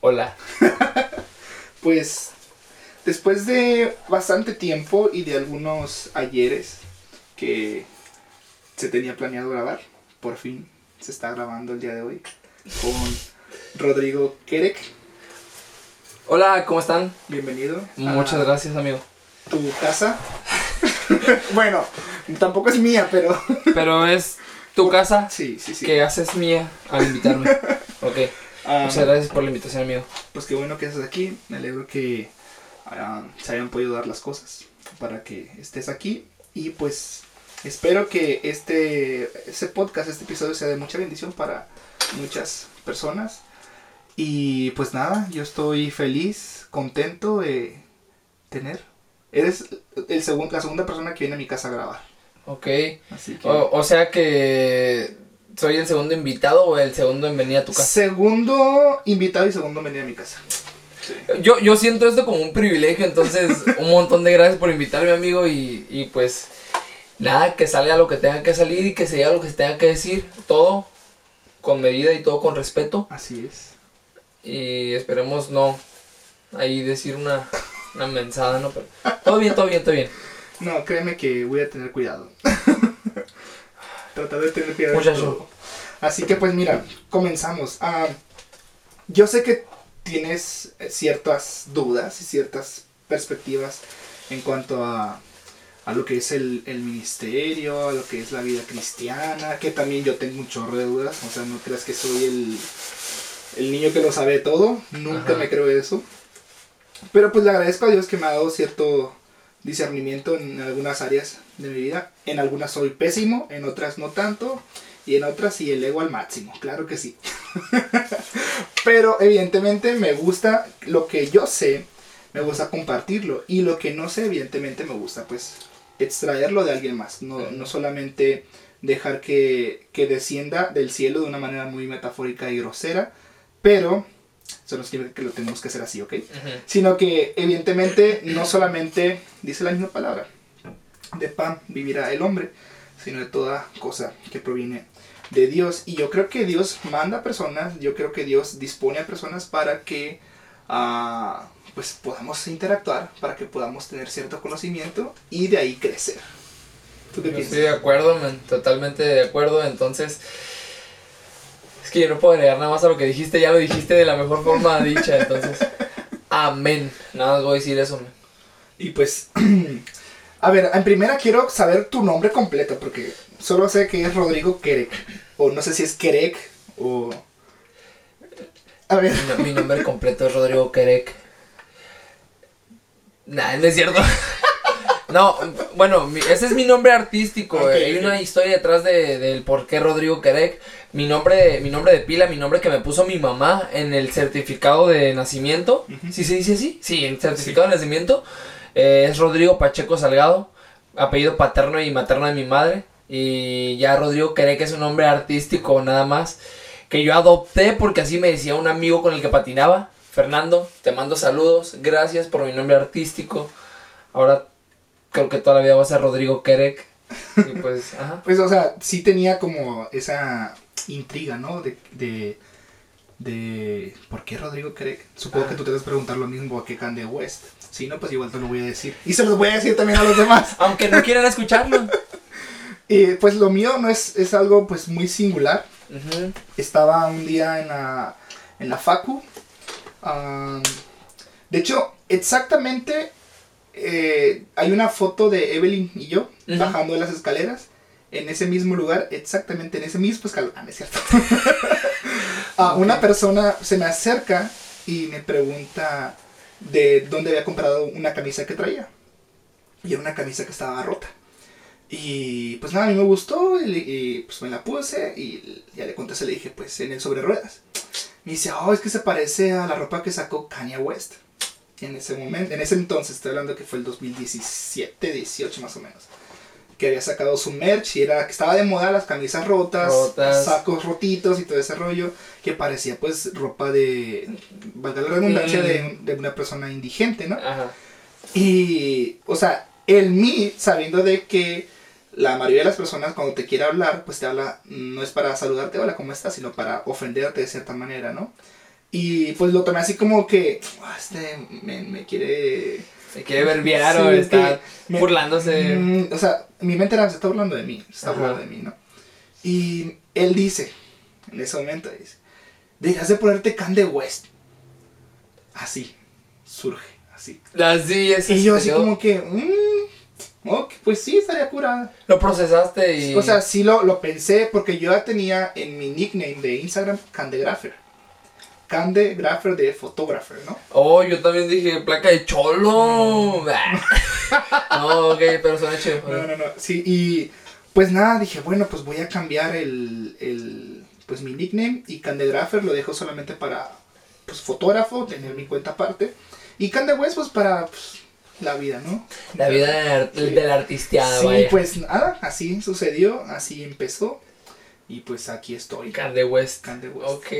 Hola. Pues después de bastante tiempo y de algunos ayeres que se tenía planeado grabar, por fin se está grabando el día de hoy con Rodrigo Kerek. Hola, ¿cómo están? Bienvenido. Muchas gracias, amigo. Tu casa. bueno, tampoco es mía, pero Pero es tu casa sí, sí, sí. que haces mía al invitarme. Ok. Ah, Muchas gracias por la invitación, amigo. Pues qué bueno que estás aquí. Me alegro que ah, se hayan podido dar las cosas para que estés aquí. Y pues espero que este, este podcast, este episodio sea de mucha bendición para muchas personas. Y pues nada, yo estoy feliz, contento de tener. Eres el segun- la segunda persona que viene a mi casa a grabar. Ok. Así que... O, o sea que soy el segundo invitado o el segundo en venir a tu casa. Segundo invitado y segundo venir a mi casa. Sí. Yo, yo siento esto como un privilegio, entonces un montón de gracias por invitarme, amigo. Y, y pues nada, que salga lo que tenga que salir y que se diga lo que se tenga que decir. Todo con medida y todo con respeto. Así es. Y esperemos no ahí decir una, una mensada, ¿no? Pero todo bien, todo bien, todo bien. No, créeme que voy a tener cuidado. Tratar de tener Muchacho. todo. Así que pues mira, comenzamos. Ah, yo sé que tienes ciertas dudas y ciertas perspectivas en cuanto a, a lo que es el, el ministerio, a lo que es la vida cristiana, que también yo tengo un chorro de dudas. O sea, no creas que soy el, el niño que lo sabe todo. Nunca Ajá. me creo eso. Pero pues le agradezco a Dios que me ha dado cierto discernimiento en algunas áreas de mi vida. En algunas soy pésimo, en otras no tanto. Y en otras sí el ego al máximo, claro que sí. Pero evidentemente me gusta lo que yo sé, me gusta compartirlo. Y lo que no sé, evidentemente me gusta pues extraerlo de alguien más. No, no solamente dejar que, que descienda del cielo de una manera muy metafórica y grosera. Pero eso no significa que lo tenemos que hacer así, ¿ok? Sino que evidentemente no solamente dice la misma palabra, de pan vivirá el hombre, sino de toda cosa que proviene de Dios. Y yo creo que Dios manda a personas, yo creo que Dios dispone a personas para que ah, pues podamos interactuar, para que podamos tener cierto conocimiento y de ahí crecer. ¿Tú qué Yo piensas? estoy de acuerdo, man, totalmente de acuerdo. Entonces, es que yo no puedo agregar nada más a lo que dijiste, ya lo dijiste de la mejor forma dicha. Entonces, amén. Nada más voy a decir eso, man. Y pues, a ver, en primera quiero saber tu nombre completo, porque solo sé que es Rodrigo Kerek. O no sé si es Kerek o... A ver, Mi, no- mi nombre completo es Rodrigo Kerek. Nah, no es cierto. No, bueno, mi- ese es mi nombre artístico. Ok, Hay una historia detrás de, del por qué Rodrigo Kerek. Mi nombre, mi nombre de pila, mi nombre que me puso mi mamá en el certificado de nacimiento. ¿Sí se dice así? Sí, en el certificado de nacimiento. Eh, es Rodrigo Pacheco Salgado. Apellido paterno y materno de mi madre. Y ya Rodrigo Kerek es un nombre artístico nada más. Que yo adopté porque así me decía un amigo con el que patinaba. Fernando, te mando saludos. Gracias por mi nombre artístico. Ahora creo que toda la vida va a ser Rodrigo Kerek. Y pues, ajá. pues o sea, sí tenía como esa intriga, ¿no? De... de de ¿por qué Rodrigo Kerek? Supongo que tú te vas a preguntar lo mismo a que Kanye West. Si no, pues igual te lo voy a decir. Y se los voy a decir también a los demás. Aunque no quieran escucharlo. Y pues lo mío no es, es algo pues muy singular. Estaba un día en la, en la facu. de hecho, exactamente eh, hay una foto de Evelyn y yo bajando de las escaleras en ese mismo lugar, exactamente en ese mismo escalón. Ah, no es cierto. Ah, Una persona se me acerca y me pregunta de dónde había comprado una camisa que traía. Y era una camisa que estaba rota. Y pues nada, a mí me gustó y, y, pues me la puse y ya le contesté, le dije, pues en el sobre ruedas. Me dice, oh, es que se parece a la ropa que sacó Kanye West. En ese momento, en ese entonces, estoy hablando que fue el 2017, 18 más o menos. Que había sacado su merch y era que estaba de moda las camisas rotas, Rotas. sacos rotitos y todo ese rollo. Que parecía pues ropa de, valga la redundancia, Mm. de, de una persona indigente, ¿no? Ajá. Y, o sea, el mí, sabiendo de que la mayoría de las personas cuando te quiere hablar, pues te habla, no es para saludarte, hola, ¿cómo estás? Sino para ofenderte de cierta manera, ¿no? Y pues lo tomé así como que, "Ah, este me, me quiere... Se quiere verbiar o Sí, está me- burlándose. Mm, o sea, mi mente era, se está burlando de mí, se está Ajá. burlando de mí, ¿no? Y él dice, en ese momento dice, dejas de ponerte Kanye West. Así, surge, así. Así es. Y yo así como que, mm, ok, pues sí, estaría curada. Lo procesaste y... O sea, sí lo, lo pensé porque yo ya tenía en mi nickname de Instagram Candegrapher. Candegrapher de photographer, ¿no? Oh, yo también dije placa de cholo. no, ok, pero suena chido. No, no, no. Sí, y pues nada, dije, bueno, pues voy a cambiar el, el pues mi nickname y Candegrapher lo dejo solamente para pues fotógrafo, tener mi cuenta aparte. Y Cande West pues para pues, la vida, ¿no? La vida del, ar- Sí. artisteada, Sí, vaya. pues nada, así sucedió, así empezó. Y pues aquí estoy. Kanye West. Kanye West. Ok.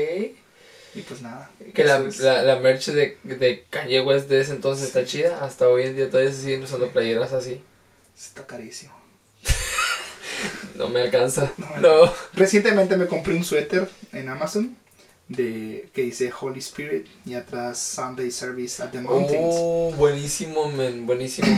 Y pues nada. Que la, es. la, la merch de, de Kanye West de ese entonces está chida. Hasta hoy en día todavía se siguen usando playeras así. Está carísimo. No me alcanza. No. No. Recientemente me compré un suéter en Amazon de que dice Holy Spirit y atrás Sunday Service at the Mountains. Oh, buenísimo, men. Buenísimo.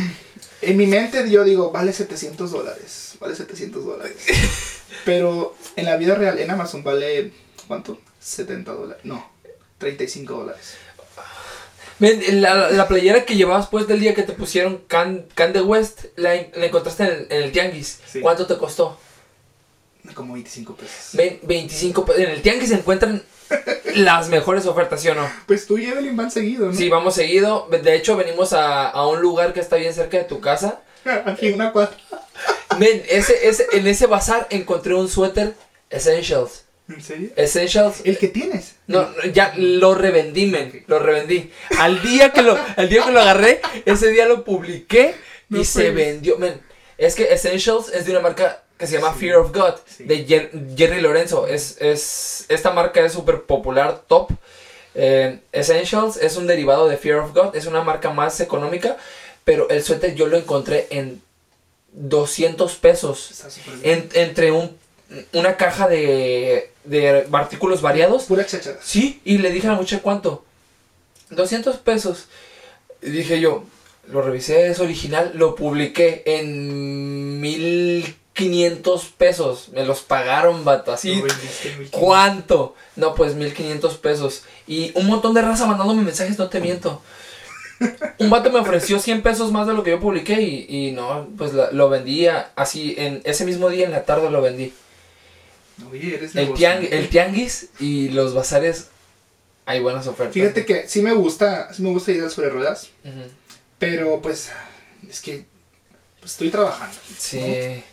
En mi mente yo digo, vale 700 dólares, vale 700 dólares. Pero en la vida real, en Amazon vale, ¿cuánto? 70 dólares. No, 35 dólares. Men, la, la playera que llevabas pues del día que te pusieron Can, Kanye West, la, la encontraste en el, en el tianguis. Sí. ¿Cuánto te costó? Como 25 pesos. Ven, 25 pe- En el tianguis se encuentran las mejores ofertas, ¿sí o no? Pues tú y Evelyn van seguido, ¿no? Sí, vamos seguido. De hecho, venimos a, a un lugar que está bien cerca de tu casa. Aquí una cuadra. Men, ese, ese, en ese bazar encontré un suéter Essentials. ¿En serio? Essentials. El que tienes. No, no, ya lo revendí, men. Lo revendí. Al día que lo, al día que lo agarré, ese día lo publiqué y No se vendió. Men, es que Essentials es de una marca que se llama Sí. Fear of God, Sí. de Jer- Jerry Lorenzo. Es, es, esta marca es súper popular, top. Eh, Essentials es un derivado de Fear of God, es una marca más económica, pero el suéter yo lo encontré en 200 pesos. Está. En- entre un, una caja de, de artículos variados. Pura chachara. Sí, y le dije a la muchacha cuánto. 200 pesos. Y dije yo, lo revisé, es original, lo publiqué en 1500 pesos. Me los pagaron, vato, así. Lo vendiste en 1500. ¿Cuánto? No, pues 1500 pesos. Y un montón de raza mandándome mensajes, no te miento. Un vato me ofreció 100 pesos más de lo que yo publiqué y, y no, pues la- lo vendía así, en ese mismo día en la tarde lo vendí. Oye, eres El, tiang- el tianguis y los bazares hay buenas ofertas. Fíjate que sí me gusta, sí me gusta ir sobre ruedas, Ujú. pero pues es que pues, estoy trabajando. Sí.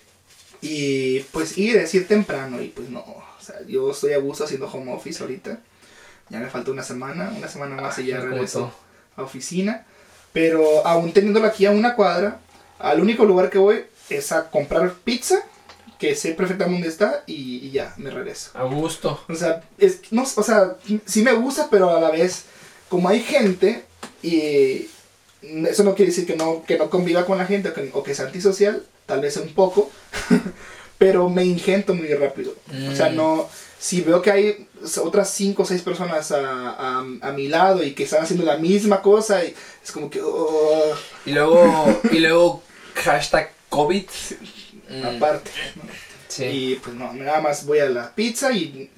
Y pues ir es ir temprano y pues no, o sea, yo estoy a gusto haciendo home office ahorita. Ya me falta una semana, una semana más y ya Ay, regreso a oficina. Pero aún teniéndolo aquí a una cuadra, al único lugar que voy es a comprar pizza, que sé perfectamente dónde está y, y ya, me regreso. A gusto. O sea, es, no, o sea, sí me gusta, pero a la vez, como hay gente, y eso no quiere decir que no, que no conviva con la gente o que, o que sea antisocial, tal vez un poco, pero me ingento muy rápido. O sea, Mm. no, si veo que hay otras cinco o seis personas a, a, a mi lado y que están haciendo la misma cosa, y es como que, oh, Y luego, y luego hashtag COVID. Mm, aparte. sí. Y pues no, nada más voy a la pizza y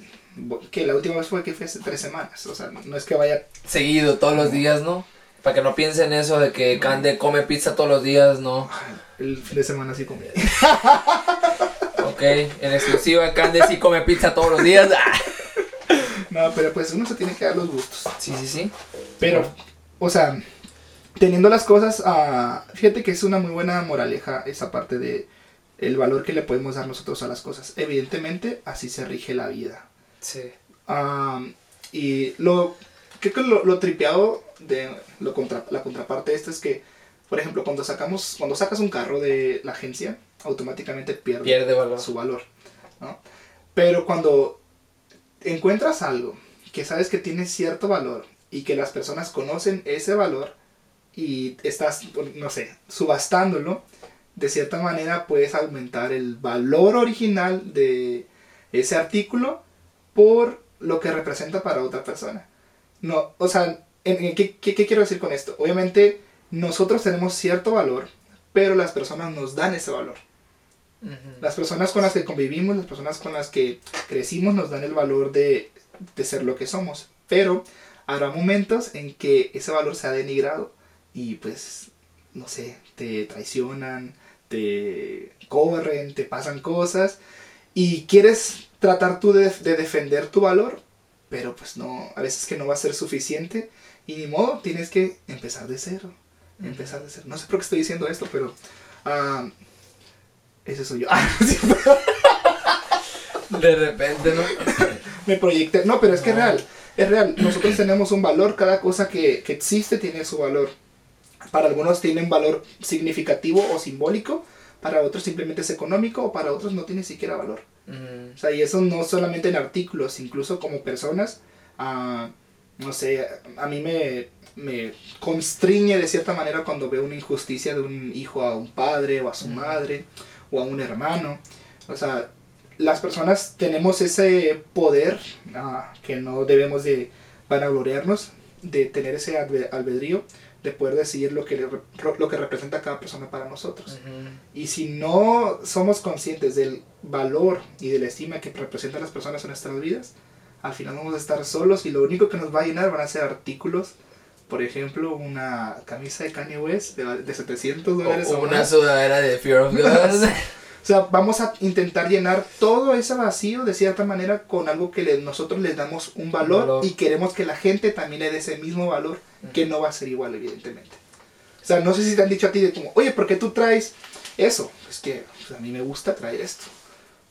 que la última vez fue que fue hace tres semanas. O sea, no es que vaya Seguido, todos los días, ¿no? Para que no piensen eso de que Cande come pizza todos los días, no. el fin de semana así comida. Ok, en exclusiva, Cande sí come pizza todos los días. No, pero pues uno se tiene que dar los gustos. Sí, sí, sí. Pero, o sea, teniendo las cosas, ah, fíjate que es una muy buena moraleja esa parte de el valor que le podemos dar nosotros a las cosas. Evidentemente, así se rige la vida. Sí. Ah, y lo creo que lo, lo tripeado de lo contra- la contraparte de esto es que, por ejemplo, cuando sacamos, cuando sacas un carro de la agencia, automáticamente pierde, Pierde valor. su valor, ¿no? Pero cuando encuentras algo que sabes que tiene cierto valor y que las personas conocen ese valor y estás, no sé, subastándolo, de cierta manera puedes aumentar el valor original de ese artículo por lo que representa para otra persona. no, o sea, en- en ¿qué, qué, qué quiero decir con esto? Obviamente nosotros tenemos cierto valor, pero las personas nos dan ese valor. Las personas con las que convivimos, las personas con las que crecimos nos dan el valor de, de ser lo que somos. Pero habrá momentos en que ese valor se ha denigrado y pues, no sé, te traicionan, te corren, te pasan cosas y quieres tratar tú de, de defender tu valor, pero pues no, a veces que no va a ser suficiente y ni modo, tienes que empezar de cero. Empezar de cero. No sé por qué estoy diciendo esto, pero... ah, ese soy yo. De repente, ¿no? me proyecté. No, pero es que es real. Es real. Nosotros tenemos un valor. Cada cosa que, que existe tiene su valor. Para algunos tiene un valor significativo o simbólico. Para otros simplemente es económico. O para otros no tiene siquiera valor. Ujú. O sea, y eso no solamente en artículos, incluso como personas. ah, no sé, a mí me, me constriñe de cierta manera cuando veo una injusticia de un hijo a un padre o a su Mm. madre o a un hermano. O sea, las personas tenemos ese poder ah, que no debemos de vanagloriarnos, de tener ese albe- albedrío, de poder decidir lo que, le lo que representa cada persona para nosotros. Y si no somos conscientes del valor y de la estima que representan las personas en nuestras vidas, al final vamos a estar solos y lo único que nos va a llenar van a ser artículos. Por ejemplo, una camisa de Kanye West de, de 700 dólares O o una más. sudadera de Fear of God. O sea, vamos a intentar llenar todo ese vacío de cierta manera con algo que le- nosotros les damos un valor, valor. y queremos que la gente también le dé ese mismo valor, que no va a ser igual, evidentemente. O sea, no sé si te han dicho a ti de como, oye, ¿por qué tú traes eso? Es que pues, a mí me gusta traer esto.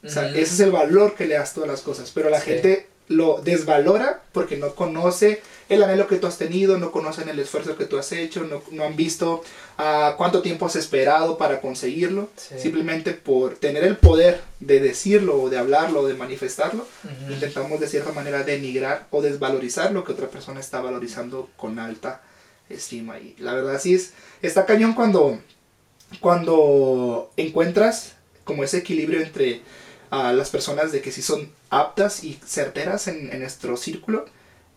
O sea, ese es el valor que le das todas las cosas. Pero la Sí. gente lo desvalora porque no conoce el anhelo que tú has tenido, no conocen el esfuerzo que tú has hecho, no, no han visto ah, cuánto tiempo has esperado para conseguirlo. Sí. Simplemente por tener el poder de decirlo o de hablarlo o de manifestarlo, intentamos de cierta manera denigrar o desvalorizar lo que otra persona está valorizando con alta estima. Y la verdad sí es, está cañón cuando, cuando encuentras como ese equilibrio entre ah, las personas de que sí son aptas y certeras en, en nuestro círculo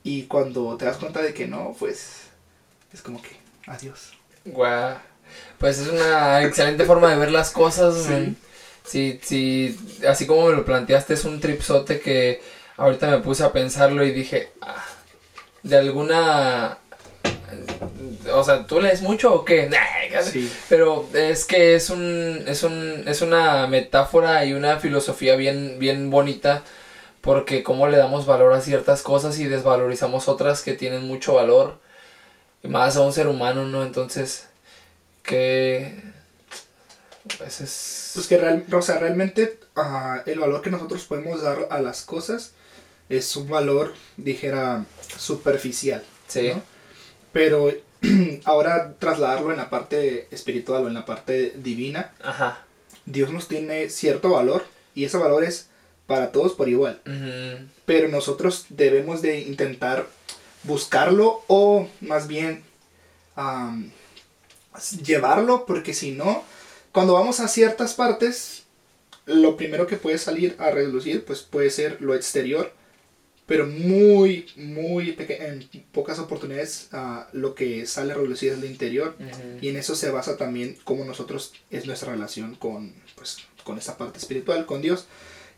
y cuando te das cuenta de que no, pues es como que adiós. Guau. Pues es una excelente forma de ver las cosas. Sí. Sí, sí, así como me lo planteaste, es un tripsote que ahorita me puse a pensarlo y dije, ah, de alguna... O sea, ¿tú lees mucho o qué? Nah. Sí. Pero es que es un, es un, es una metáfora y una filosofía bien, bien bonita porque cómo le damos valor a ciertas cosas y desvalorizamos otras que tienen mucho valor más a un ser humano, ¿no? Entonces, que pues es Pues que real- o sea, realmente ah, el valor que nosotros podemos dar a las cosas es un valor, dijera, superficial. sí, ¿no? Pero ahora trasladarlo en la parte espiritual o en la parte divina, ajá, Dios nos tiene cierto valor y ese valor es para todos por igual. Pero nosotros debemos de intentar buscarlo o más bien llevarlo porque si no, cuando vamos a ciertas partes, lo primero que puede salir a relucir pues puede ser lo exterior, pero muy, muy en pocas oportunidades ah, lo que sale a relucir es lo interior y en eso se basa también cómo nosotros es nuestra relación con, pues, con esa parte espiritual, con Dios.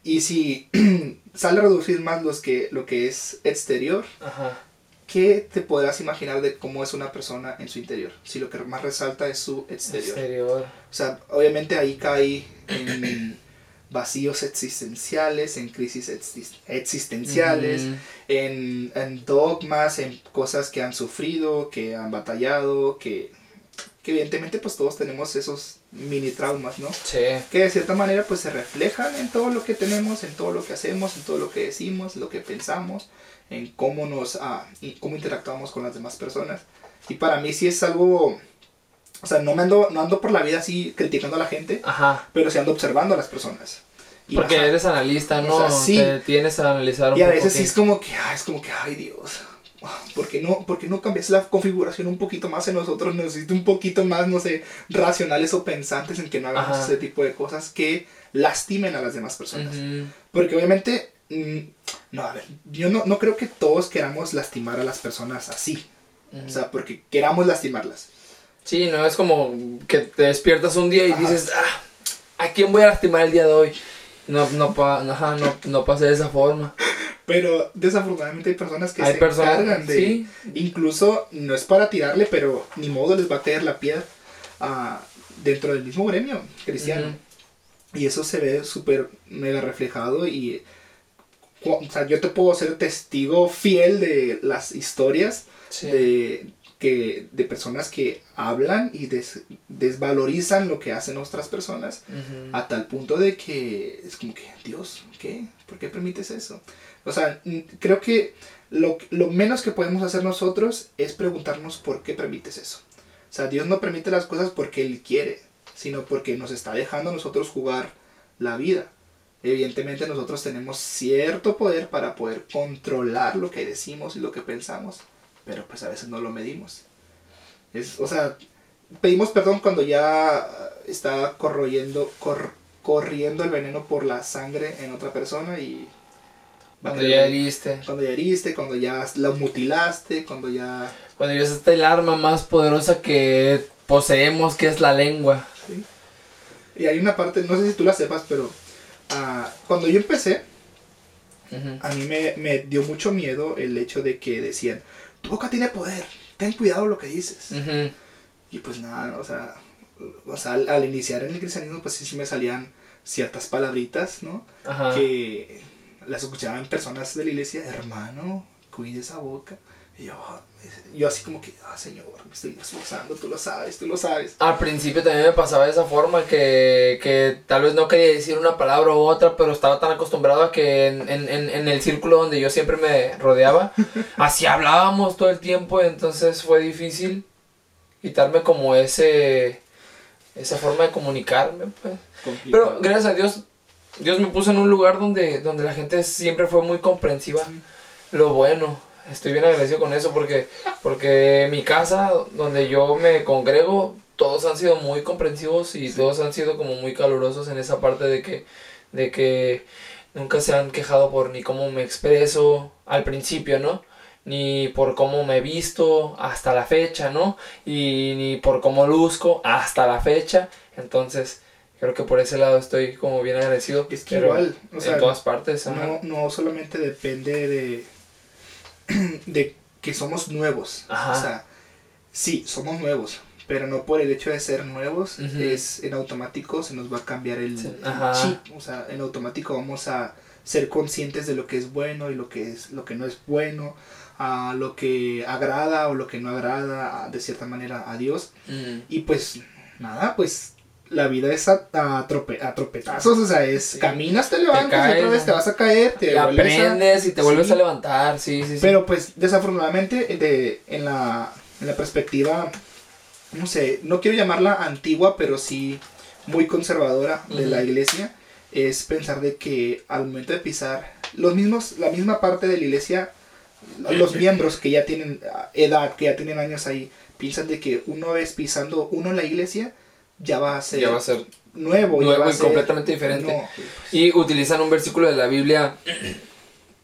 Y si sale a reducir más los que, lo que es exterior, Ajá, ¿qué te podrás imaginar de cómo es una persona en su interior? Si lo que más resalta es su exterior. exterior. O sea, obviamente ahí cae en vacíos existenciales, en crisis exis- existenciales, en, en dogmas, en cosas que han sufrido, que han batallado, que, que evidentemente pues todos tenemos esos mini traumas, ¿no? Sí, Que de cierta manera pues se reflejan en todo lo que tenemos, en todo lo que hacemos, en todo lo que decimos, lo que pensamos, en cómo nos, ah, y cómo interactuamos con las demás personas. Y para mí sí es algo, o sea, no me ando, no ando por la vida así criticando a la gente, ajá. pero sí ando observando a las personas. Y Porque ajá, eres analista, O ¿no? sea, sí. Te tienes a analizar un Y a veces sí es como que, ah, es como que, ay Dios, ¿por qué no, por qué no cambias la configuración un poquito más en nosotros? Necesito un poquito más, no sé, racionales o pensantes en que no hagamos Ajá. ese tipo de cosas que lastimen a las demás personas. Porque obviamente, mm, No, a ver, yo no, no creo que todos queramos lastimar a las personas así. O sea, porque queramos lastimarlas. Sí, no es como que te despiertas un día y dices, ah, ¿a quién voy a lastimar el día de hoy? No, no, pa, no, no pasa de esa forma. Pero desafortunadamente hay personas que Hay se personas- encargan de... sí. Incluso no es para tirarle, pero ni modo les va a caer la piedra ah, dentro del mismo gremio cristiano. Y eso se ve súper mega reflejado y... O sea, yo te puedo ser testigo fiel de las historias Sí. de, que, de personas que hablan y des- desvalorizan lo que hacen otras personas a tal punto de que es como que, Dios, ¿qué? ¿Por qué permites eso? O sea, creo que lo, lo menos que podemos hacer nosotros es preguntarnos por qué permites eso. O sea, Dios no permite las cosas porque Él quiere, sino porque nos está dejando nosotros jugar la vida. Evidentemente nosotros tenemos cierto poder para poder controlar lo que decimos y lo que pensamos, pero pues a veces no lo medimos. Es, o sea, pedimos perdón cuando ya está corroyendo, cor- corriendo el veneno por la sangre en otra persona y Cuando ya heriste. cuando ya heriste, cuando ya la mutilaste, cuando ya Cuando ya está el arma más poderosa que poseemos, que es la lengua. ¿sí? y hay una parte, no sé si tú la sepas, pero ah, cuando yo empecé, a mí me, me dio mucho miedo el hecho de que decían, tu boca tiene poder, ten cuidado lo que dices. Ujú. Y pues nada, o sea, o sea, al, al iniciar en el cristianismo, pues sí, sí me salían ciertas palabritas, ¿no? Ajá. Que las escuchaban personas de la iglesia, hermano, cuide esa boca. Y yo, ah, yo así como que, ah, Señor, me estoy esforzando, tú lo sabes, tú lo sabes. Al principio también me pasaba de esa forma que, que tal vez no quería decir una palabra u otra, pero estaba tan acostumbrado a que en, en, en, el círculo donde yo siempre me rodeaba, así hablábamos todo el tiempo, entonces fue difícil quitarme como ese esa forma de comunicarme, pues. Pero gracias a Dios, Dios me puso en un lugar donde, donde la gente siempre fue muy comprensiva. Lo bueno, estoy bien agradecido con eso porque, porque mi casa, donde yo me congrego, todos han sido muy comprensivos y todos han sido como muy calurosos en esa parte de que, de que nunca se han quejado por ni cómo me expreso al principio, ¿no? Ni por cómo me he visto hasta la fecha, ¿no? Y ni por cómo luzco hasta la fecha. Entonces, creo que por ese lado estoy como bien agradecido. Es que igual, o sea, en todas partes. no, no solamente depende de, de que somos nuevos. Ajá. O sea, sí, somos nuevos, pero no por el hecho de ser nuevos, es en automático se nos va a cambiar el, Sí, el chip. O sea, en automático vamos a ser conscientes de lo que es bueno y lo que es lo que no es bueno, a lo que agrada o lo que no agrada a- de cierta manera a Dios. Mm. Y pues nada, pues la vida es a, a, trope- a tropetazos, o sea, es Sí. caminas, te levantas, caes, y otra vez te vas a caer, te Y vuelves a- aprendes y te vuelves Sí. a levantar, sí, sí, sí. Pero pues desafortunadamente de, en, la, en la perspectiva, no sé, no quiero llamarla antigua, pero sí muy conservadora de la iglesia, es pensar de que al momento de pisar, los mismos, la misma parte de la iglesia, los miembros que ya tienen ah, edad, que ya tienen años ahí, piensan de que una vez pisando uno en la iglesia, ya va a ser, ya va a ser nuevo, ya a y ser- completamente diferente. No, Y utilizan un versículo de la Biblia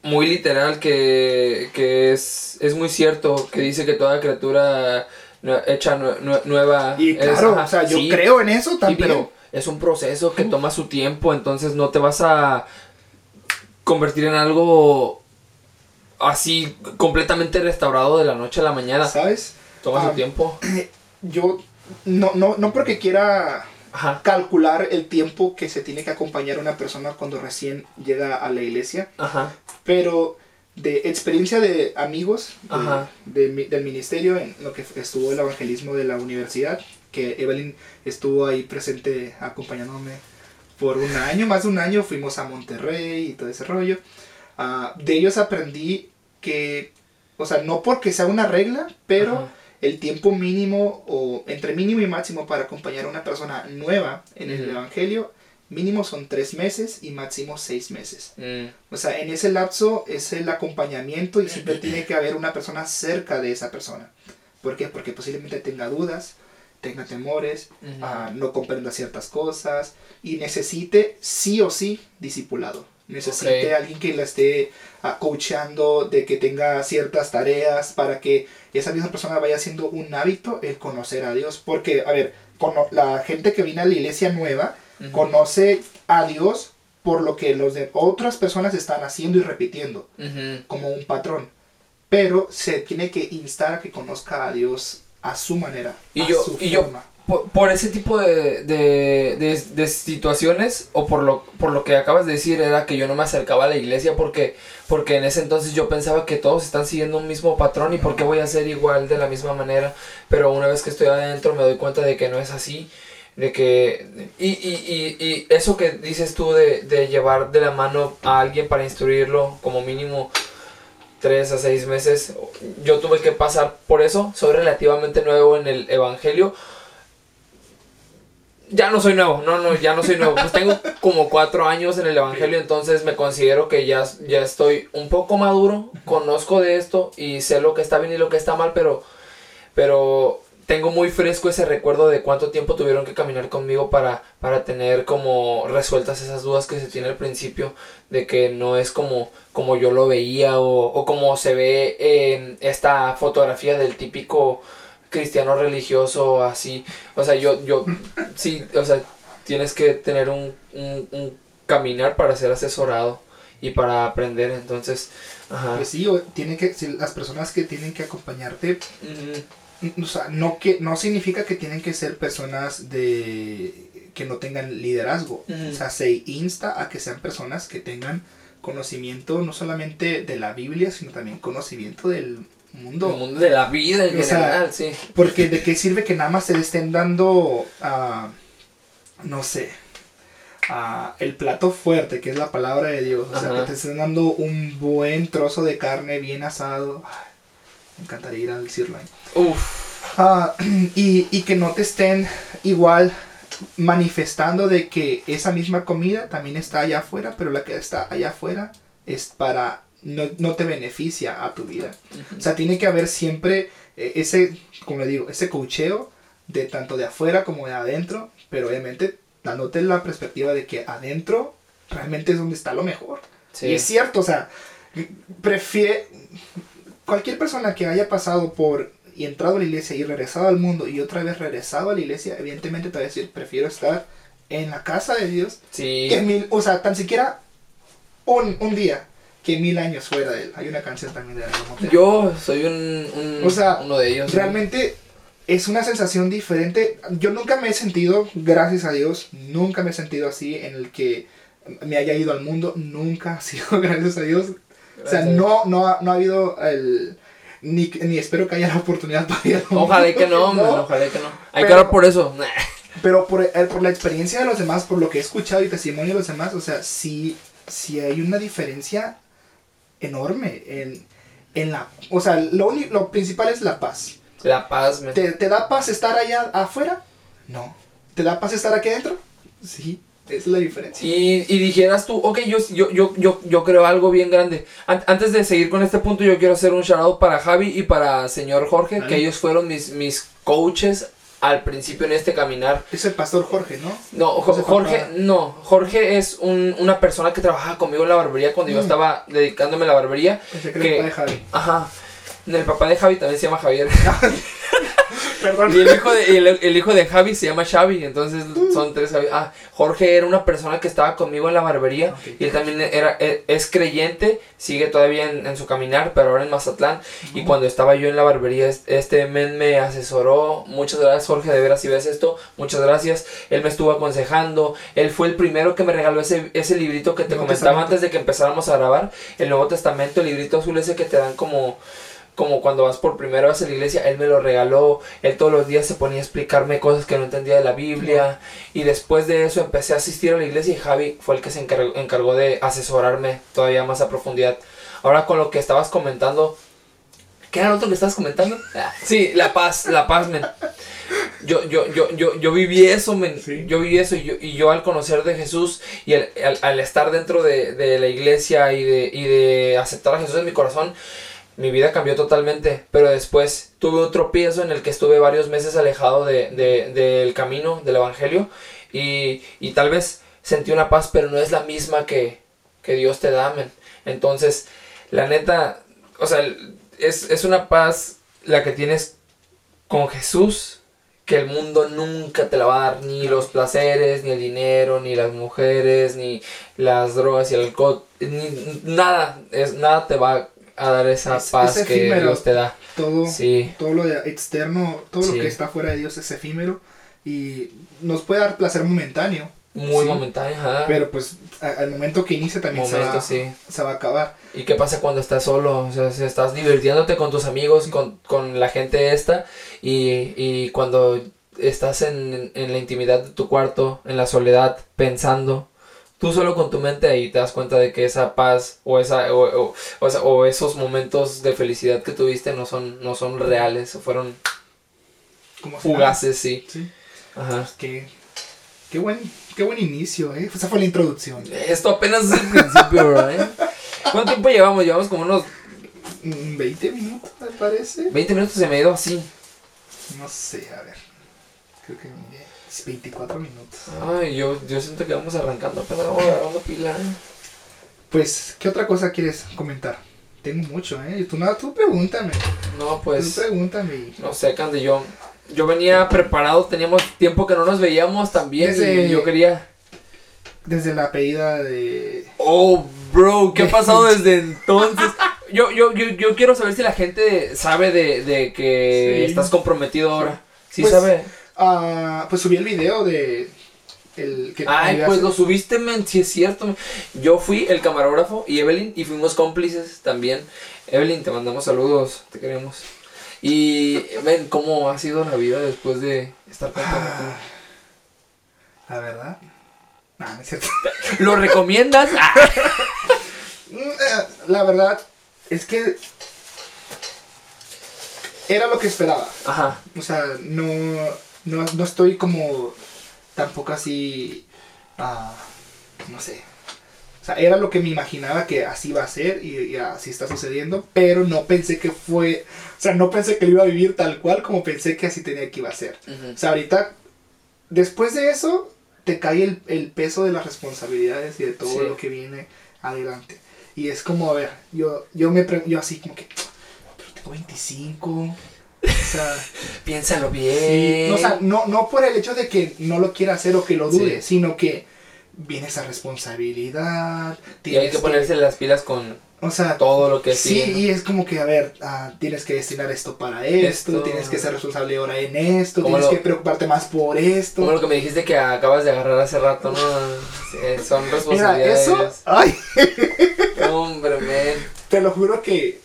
muy literal que, que es, es muy cierto, que dice que toda criatura hecha nue- nue- nueva Y claro, o sea, yo sí, creo en eso sí, también. pero es un proceso que toma su tiempo, entonces no te vas a convertir en algo así completamente restaurado de la noche a la mañana. ¿Sabes? Toma Ah, su tiempo. Yo, no, no, no porque quiera Ajá. calcular el tiempo que se tiene que acompañar a una persona cuando recién llega a la iglesia, Ajá. pero de experiencia de amigos de- de del ministerio en lo que estuvo el evangelismo de la universidad, que Evelyn estuvo ahí presente acompañándome por un año, más de un año, fuimos a Monterrey y todo ese rollo. Ah, de ellos aprendí que, o sea, no porque sea una regla, pero Ajá. El tiempo mínimo o entre mínimo y máximo para acompañar a una persona nueva en el evangelio, mínimo son tres meses y máximo seis meses. Mm, O sea, en ese lapso es el acompañamiento y siempre tiene que haber una persona cerca de esa persona. ¿Por qué? Porque posiblemente tenga dudas tenga temores, ah, no comprenda ciertas cosas y necesite sí o sí discipulado. Necesite alguien que la esté uh, coachando, de que tenga ciertas tareas para que esa misma persona vaya haciendo un hábito el conocer a Dios. Porque, a ver, la gente que viene a la iglesia nueva conoce a Dios por lo que los de otras personas están haciendo y repitiendo, como un patrón. Pero se tiene que instar a que conozca a Dios a su manera. Y yo, y yo por, ese tipo de, de, de, situaciones, o por lo, por lo que acabas de decir, era que yo no me acercaba a la iglesia porque, porque en ese entonces yo pensaba que todos están siguiendo un mismo patrón y por qué voy a ser igual de la misma manera. Pero una vez que estoy adentro me doy cuenta de que no es así de que y, y, y, y, eso que dices tú de, de, llevar de la mano a alguien para instruirlo como mínimo tres a seis meses yo tuve que pasar por eso soy relativamente nuevo en el evangelio ya no soy nuevo, no, no, ya no soy nuevo. Pues tengo como cuatro años en el Evangelio, entonces me considero que ya, ya estoy un poco maduro, conozco de esto y sé lo que está bien y lo que está mal, pero, pero tengo muy fresco ese recuerdo de cuánto tiempo tuvieron que caminar conmigo para, para tener como resueltas esas dudas que se tiene al principio de que no es como, como yo lo veía o, o como se ve en esta fotografía del típico cristiano religioso así. O sea, yo, yo, sí, o sea, tienes que tener un, un, caminar para ser asesorado y para aprender, entonces, ajá. Pues sí, tiene que, las personas que tienen que acompañarte, o sea, no, que, no significa que tienen que ser personas de que no tengan liderazgo, o sea, se insta a que sean personas que tengan conocimiento no solamente de la Biblia, sino también conocimiento del mundo. mundo de la vida en general, sí. Porque de qué sirve que nada más se le estén dando, uh, no sé, uh, el plato fuerte, que es la palabra de Dios. O sea, que te estén dando un buen trozo de carne bien asado. me encantaría ir al sirloin. Uf. Uh, y, y que no te estén igual manifestando de que esa misma comida también está allá afuera, pero la que está allá afuera es para no, no te beneficia a tu vida. O sea, tiene que haber siempre eh, ese, como le digo, ese cocheo de tanto de afuera como de adentro, pero obviamente dándote la perspectiva de que adentro realmente es donde está lo mejor. Y es cierto, o sea, prefiere cualquier persona que haya pasado por y entrado a la iglesia y regresado al mundo y otra vez regresado a la iglesia, evidentemente te va a decir, prefiero estar en la casa de Dios. Sí. o sea, tan siquiera un, un día que mil años fuera de él. Hay una canción también de Aldo Yo soy un, o sea, uno de ellos. Realmente es una sensación diferente. Yo nunca me he sentido, gracias a Dios, nunca me he sentido así en el que me haya ido al mundo. Nunca ha sido, gracias a Dios. o sea, no, no, ha, no ha habido el... Ni, ni espero que haya la oportunidad para ir al mundo. Ojalá que no, ojalá que no. Hay que hablar por eso. Pero por, eh, por la experiencia de los demás, por lo que he escuchado y testimonio de los demás, o sea, sí, sí hay una diferencia enorme en, en la... O sea, lo, único, lo principal es la paz. La paz. ¿Te, ¿Te, da paz estar allá afuera? No. ¿Te da paz estar aquí adentro? Sí. Es la diferencia. Y, y dijeras tú, ok, yo, yo, yo, yo, yo creo algo bien grande. antes de seguir con este punto, yo quiero hacer un shout out para Javi y para señor Jorge, que ellos fueron mis, mis coaches al principio en este caminar. Es el pastor Jorge, ¿no? No, Jorge, no. Jorge es un, una persona que trabajaba conmigo en la barbería cuando yo mm. estaba dedicándome a la barbería. que, que el papá de Javi. Ajá. El papá de Javi también se llama Javier. Y el hijo, de, el, hijo de Javi se llama Xavi, entonces son tres Ah, Jorge era una persona que estaba conmigo en la barbería y él también era, e, es, creyente, sigue todavía en, su caminar, pero ahora en Mazatlán. Y cuando estaba yo en la barbería, este men me asesoró. Muchas gracias, Jorge, de veras si ves esto. Muchas gracias. Él me estuvo aconsejando. Él fue el primero que me regaló ese, ese librito que te comentaba antes de que empezáramos a grabar. El Nuevo Testamento, el librito azul ese que te dan como como cuando vas por primera vez a la iglesia, él me lo regaló, él todos los días se ponía a explicarme cosas que no entendía de la Biblia y después de eso empecé a asistir a la iglesia y Javi fue el que se encargó, de asesorarme todavía más a profundidad. Ahora con lo que estabas comentando, ¿qué era lo otro que estabas comentando? Ah, sí, la paz, la paz, men. Yo, yo, yo, yo, yo viví eso, men. Yo viví eso y yo, y yo al conocer de Jesús y al, estar dentro de, de, la iglesia y de, y de aceptar a Jesús en mi corazón, mi vida cambió totalmente, pero después tuve un tropiezo en el que estuve varios meses alejado de, de- del camino, del Evangelio, y, y tal vez sentí una paz, pero no es la misma que, que Dios te da. Entonces, la neta, o sea, es, es una paz la que tienes con Jesús, que el mundo nunca te la va a dar, ni los placeres, ni el dinero, ni las mujeres, ni las drogas y el alcohol, ni, nada, es, nada te va a dar esa Es- paz es que. Dios te da. Todo, Sí, todo lo externo, todo Sí. lo que está fuera de Dios es efímero y nos puede dar placer momentáneo. muy Sí. momentáneo, ajá. Pero pues a- al momento que inicia también se, va, se va a acabar. ¿Y qué pasa cuando estás solo? O sea, si estás divirtiéndote con tus amigos, con, con la gente esta, y, y cuando estás en, en la intimidad de tu cuarto, en la soledad, pensando, tú solo con tu mente ahí te das cuenta de que esa paz o, esa, o, o- o esos momentos de felicidad que tuviste no son, no son reales, fueron Como fugaces, sí. Sí. Ajá. Qué, qué buen, qué buen inicio, ¿eh? Esa fue la introducción. Esto apenas es el principio, ¿verdad? ¿Cuánto tiempo llevamos? Llevamos como unos Mm, 20 minutos, me parece. 20 minutos se me ha ido así. No sé, a ver. Creo que miré. 24 minutos. Ay, yo, yo siento que vamos arrancando, pero vamos agarrando pila. Pues, ¿qué otra cosa quieres comentar? Tengo mucho, ¿eh? Tú, no, tú pregúntame. No, Tú pues, pregúntame. y- no sé, Candy, yo, yo venía preparado, teníamos tiempo que no nos veíamos también Desde- y yo quería... Desde la pedida de... Oh, bro, ¿qué ha pasado desde entonces? Yo, yo, yo, yo quiero saber si la gente sabe de, de que Sí. estás comprometido ahora. ¿Sí Pues, sabe? Ah, pues subí el video de... El que Ay, pues lo subiste, men, sí es cierto. Yo fui el camarógrafo y Evelyn y fuimos cómplices también. Evelyn, te mandamos saludos, te queremos. Y, ven, ¿cómo ha sido la vida después de estar comprometido? Ah, la verdad. No, no es cierto. ¿Lo recomiendas? Ah. Mm, eh, La verdad es que era lo que esperaba. Ajá. O sea, no, no, no estoy como tampoco así, ah, no sé. O sea, era lo que me imaginaba que así iba a ser y, y así está sucediendo, pero no pensé que fue, o sea, no pensé que lo iba a vivir tal cual como pensé que así tenía que iba a ser. O sea, ahorita, después de eso, te cae el, el peso de las responsabilidades y de todo Sí. lo que viene adelante. Y es como, a ver, yo, yo me yo así como que, pero tengo 25. O sea, Piénsalo sí, bien. no, o sea, no, no por el hecho de que no lo quiera hacer o que lo dude, Sí. sino que viene esa responsabilidad. y hay que ponerse las pilas con o sea, todo lo que Sí, ¿no? y es como que, a ver, ah, tienes que destinar esto para esto, Esto. tienes que ser responsable ahora en esto, tienes lo- que preocuparte más por esto. Como lo que me dijiste que acabas de agarrar hace rato, ¿no? Sí, son Mira, responsabilidades. eso, ay, Hombre, men. te lo juro que,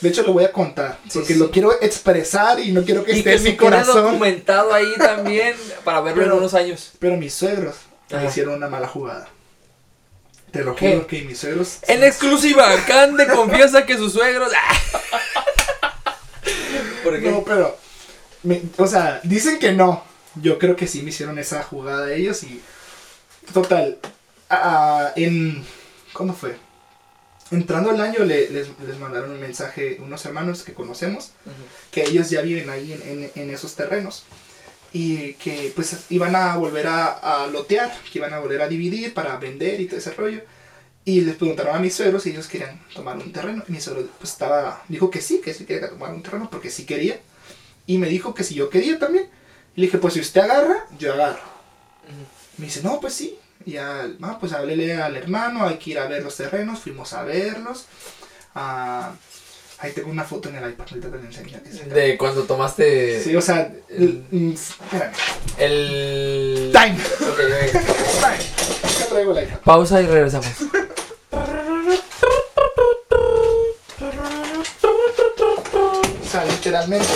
de hecho lo voy a contar, Sí, porque sí. lo quiero expresar y no quiero que Y esté que en mi corazón. documentado ahí también para verlo Pero- en unos años. Pero mis suegros me hicieron una mala jugada. Te lo ¿Qué? juro que mis suegros... En exclusiva, Cande confiesa que sus suegros. ¿Por qué? No, pero, me- o sea, dicen que no. Yo creo que sí me hicieron esa jugada ellos y... Total, ah, en... ¿Cuándo fue? Entrando el año le- les, les mandaron un mensaje unos hermanos que conocemos, que ellos ya viven ahí en, en- en esos terrenos. Y que pues iban a volver a, a lotear, que iban a volver a dividir para vender y todo ese rollo. Y les preguntaron a mis suegros si ellos querían tomar un terreno. Y mi suegro pues estaba, dijo que sí, que sí quería tomar un terreno porque sí quería. Y me dijo que si yo quería también. Y le dije, pues si usted agarra, yo agarro. Me dice, no, pues sí. Y ya, ah, pues háblele al hermano, hay que ir a ver los terrenos. Fuimos a verlos. Ah, ahí tengo una foto en el iPad, ahorita te la enseño. De cuando tomaste Sí, o sea, el, mm, espérame. el. Time. Ok, ok. Time. Ya traigo el iPad. Pausa y regresamos. O sea, literalmente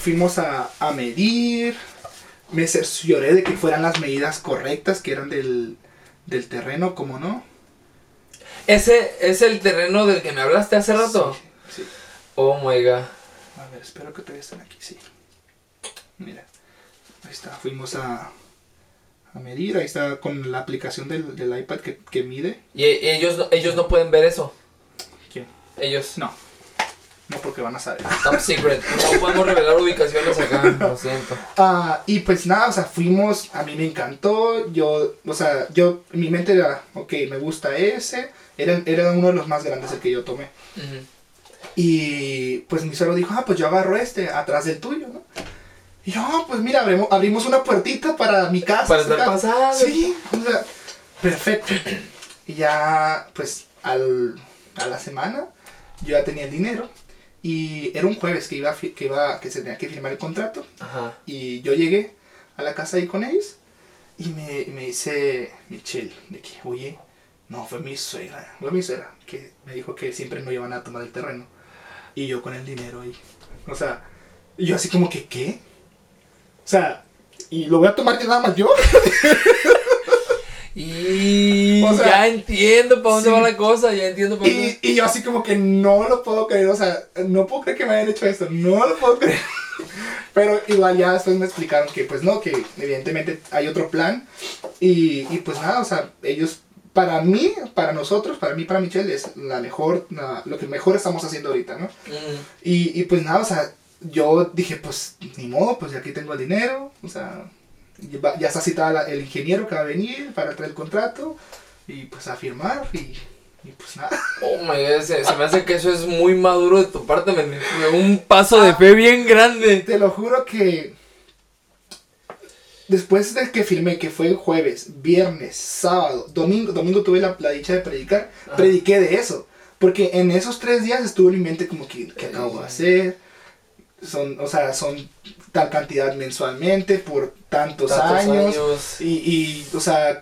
fuimos a, a medir, me cercioré de que fueran las medidas correctas, que eran del, del terreno, como no. ¿Ese es el terreno del que me hablaste hace rato? Sí, sí. Oh my god. A ver, espero que todavía estén aquí, sí. Mira, ahí está, fuimos a, a medir, ahí está con la aplicación del, del iPad que, que mide. Y ellos, no- ellos no pueden ver eso. ¿Quién? Ellos. No. No porque van a saber. Top secret. No podemos revelar ubicaciones acá. Lo siento. Ah, y pues nada, o sea, fuimos, a mí me encantó, yo, o sea, yo, mi mente era, ok, me gusta ese, era, era uno de los más grandes el que yo tomé. Y pues mi suegro dijo, ah, pues yo agarro este, atrás del tuyo, ¿no? Y yo, "Ah, pues mira, abrimos, abrimos una puertita para mi casa. Para estar acá". pasando. Sí, o sea, perfecto. Y ya, pues, al, a la semana, yo ya tenía el dinero. Y era un jueves que iba, a que iba, que se tenía que firmar el contrato. Ajá. Y yo llegué a la casa ahí con ellos y me, me dice Michelle, de que, oye, no, fue mi suegra, fue mi suegra, que me dijo que siempre no iban a tomar el terreno. Y yo con el dinero ahí. O sea, yo así como que, ¿qué? O sea, ¿y lo voy a tomar ya nada más yo? Y O sea, ya entiendo para dónde sí. va la cosa, ya entiendo para dónde. Y, y yo así como que no lo puedo creer, o sea, no puedo creer que me hayan hecho esto, no lo puedo creer. Pero igual ya después me explicaron que pues no, que evidentemente hay otro plan. Y, y pues nada, o sea, ellos, para mí, para nosotros, para mí, para Michelle, es la mejor, la- lo que mejor estamos haciendo ahorita, ¿no? Mm. Y, y pues nada, o sea, yo dije, pues ni modo, pues ya aquí tengo el dinero, o sea, ya, está citada la- el ingeniero que va a venir para traer el contrato y pues a firmar y, y pues nada. Oh my god, se, se me hace que eso es muy maduro de tu parte. Fue Un paso de fe bien grande. Te lo juro que después de que firmé, que fue el jueves, viernes, sábado, domingo, domingo tuve la, la dicha de predicar, Ajá. prediqué de eso. Porque en esos tres días estuvo en mi mente como que, ¿qué acabo de hacer? Son, o sea, son tal cantidad mensualmente por tantos, Tantos años. años. Y, y, o sea,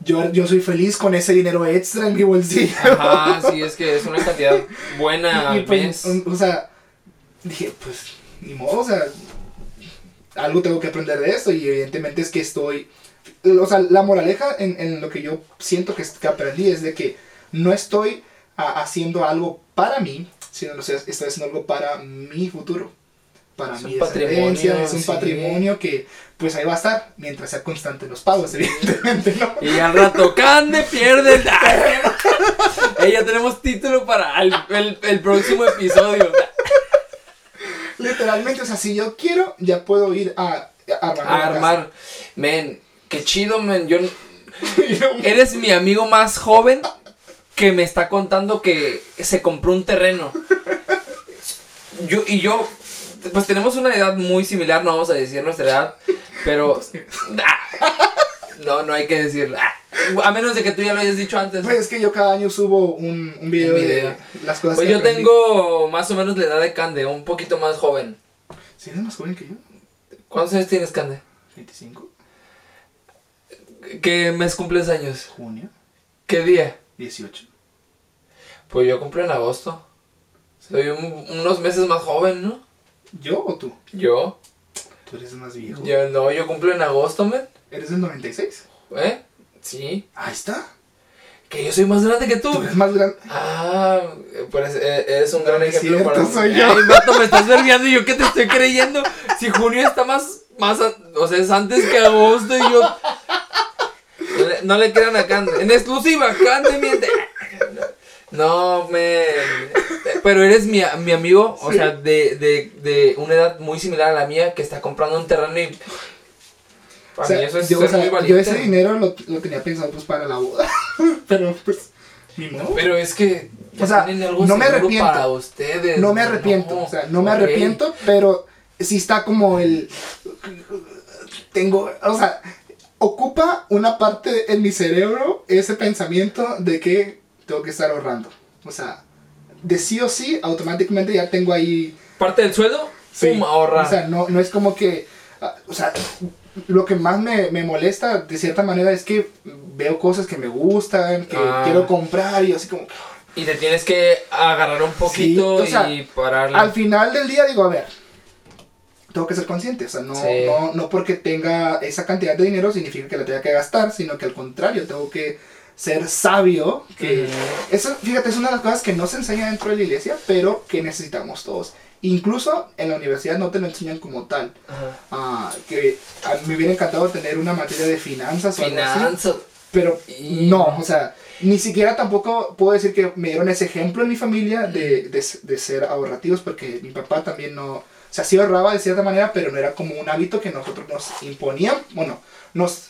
yo, yo soy feliz con ese dinero extra en mi bolsillo. Ajá, sí, es que es una cantidad buena Y al pues, mes. o sea, dije, pues, ni modo, o sea, algo tengo que aprender de esto y evidentemente es que estoy, o sea, la moraleja en, en lo que yo siento que, que aprendí es de que no estoy haciendo algo para mí, sino o sea, estoy haciendo algo para mi futuro. Para Es mi descendencia, es un sí. patrimonio que pues ahí va a estar mientras sea constante los pagos, evidentemente, ¿no? Y al rato, Cande pierde el... Ya tenemos título para el, el- el próximo episodio. Literalmente, o sea, si yo quiero, ya puedo ir a, a armar. A armar. Men, qué chido, men. Yo, eres mi amigo más joven que me está contando que se compró un terreno. Yo, y yo, pues tenemos una edad muy similar, no vamos a decir nuestra edad, pero... Ah, no, no hay que decirlo. Ah, A menos de que tú ya lo hayas dicho antes. Pues es que yo cada año subo un, un video, Un video. de las cosas Pues que yo aprendí. tengo más o menos la edad de Cande, un poquito más joven. ¿Sí eres más joven que yo? ¿Cuántos años tienes, Cande? 25. ¿Qué mes cumples años? Junio. ¿Qué día? 18. Pues yo cumplo en agosto. Soy un- unos meses más joven, ¿no? ¿Yo o tú? Yo. Tú eres más viejo. Yo no, yo cumplo en agosto, men. ¿Eres del 96? ¿Eh? Sí. Ahí está. Que yo soy más grande que tú. Tú eres más grande. Ah, pues eres un gran ejemplo cierto, para soy yo. Ay, me estás verbiando y yo que te estoy creyendo. Si junio está más, más, a- o sea, es antes que agosto y yo. No le, no le crean a Cande. En exclusiva, Cande miente. No, men. Pero eres mi, mi amigo, o sea, de, de, de una edad muy similar a la mía, que está comprando un terreno y. O Para sea, mí eso es yo, ser o sea, muy yo valiente. ese dinero lo, lo tenía pensado pues para la boda. Pero pues, ni modo. Pero es que. O sea, algo no me arrepiento. Para ustedes. no me arrepiento, o sea, no me arrepiento, pero sí está como el... Tengo, o sea, ocupa una parte en mi cerebro ese pensamiento de que tengo que estar ahorrando. O sea, de sí o sí, automáticamente ya tengo ahí... Parte del sueldo, Sí, pum, ahorra. O sea, no, no es como que... ah, O sea, lo que más me, me molesta de cierta manera es que veo cosas que me gustan, que Ah. quiero comprar y así como... y te tienes que agarrar un poquito o sea, y pararle. Al final del día digo, a ver, tengo que ser consciente, o sea, no, Sí. no, no porque tenga esa cantidad de dinero significa que la tenga que gastar, sino que al contrario, tengo que ser sabio, que eso, fíjate, es una de las cosas que no se enseña dentro de la iglesia, pero que necesitamos todos. Incluso en la universidad no te lo enseñan como tal. Ah, que a mí me hubiera encantado tener una materia de finanzas o. Finanzas. Pero no, o sea, ni siquiera tampoco puedo decir que me dieron ese ejemplo en mi familia de, de, de ser ahorrativos, porque mi papá también no, o sea, sí ahorraba de cierta manera, pero no era como un hábito que nosotros nos imponían, bueno, nos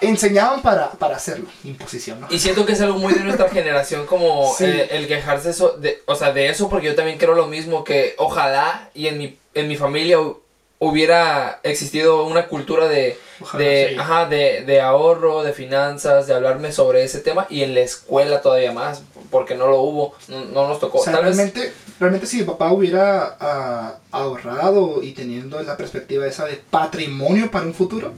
enseñaban para, para hacerlo, imposición, ¿no? Y siento que es algo muy de nuestra generación como Sí. eh, el quejarse eso, de, o sea, de eso, porque yo también creo lo mismo, que ojalá y en mi, en mi familia hu- hubiera existido una cultura de, Ojalá, de, sí. ajá, de, de ahorro, de finanzas, de hablarme sobre ese tema y en la escuela todavía más, porque no lo hubo, no, no nos tocó. O sea, Tal vez- realmente, realmente si mi papá hubiera ah, ahorrado y teniendo la perspectiva esa de patrimonio para un futuro,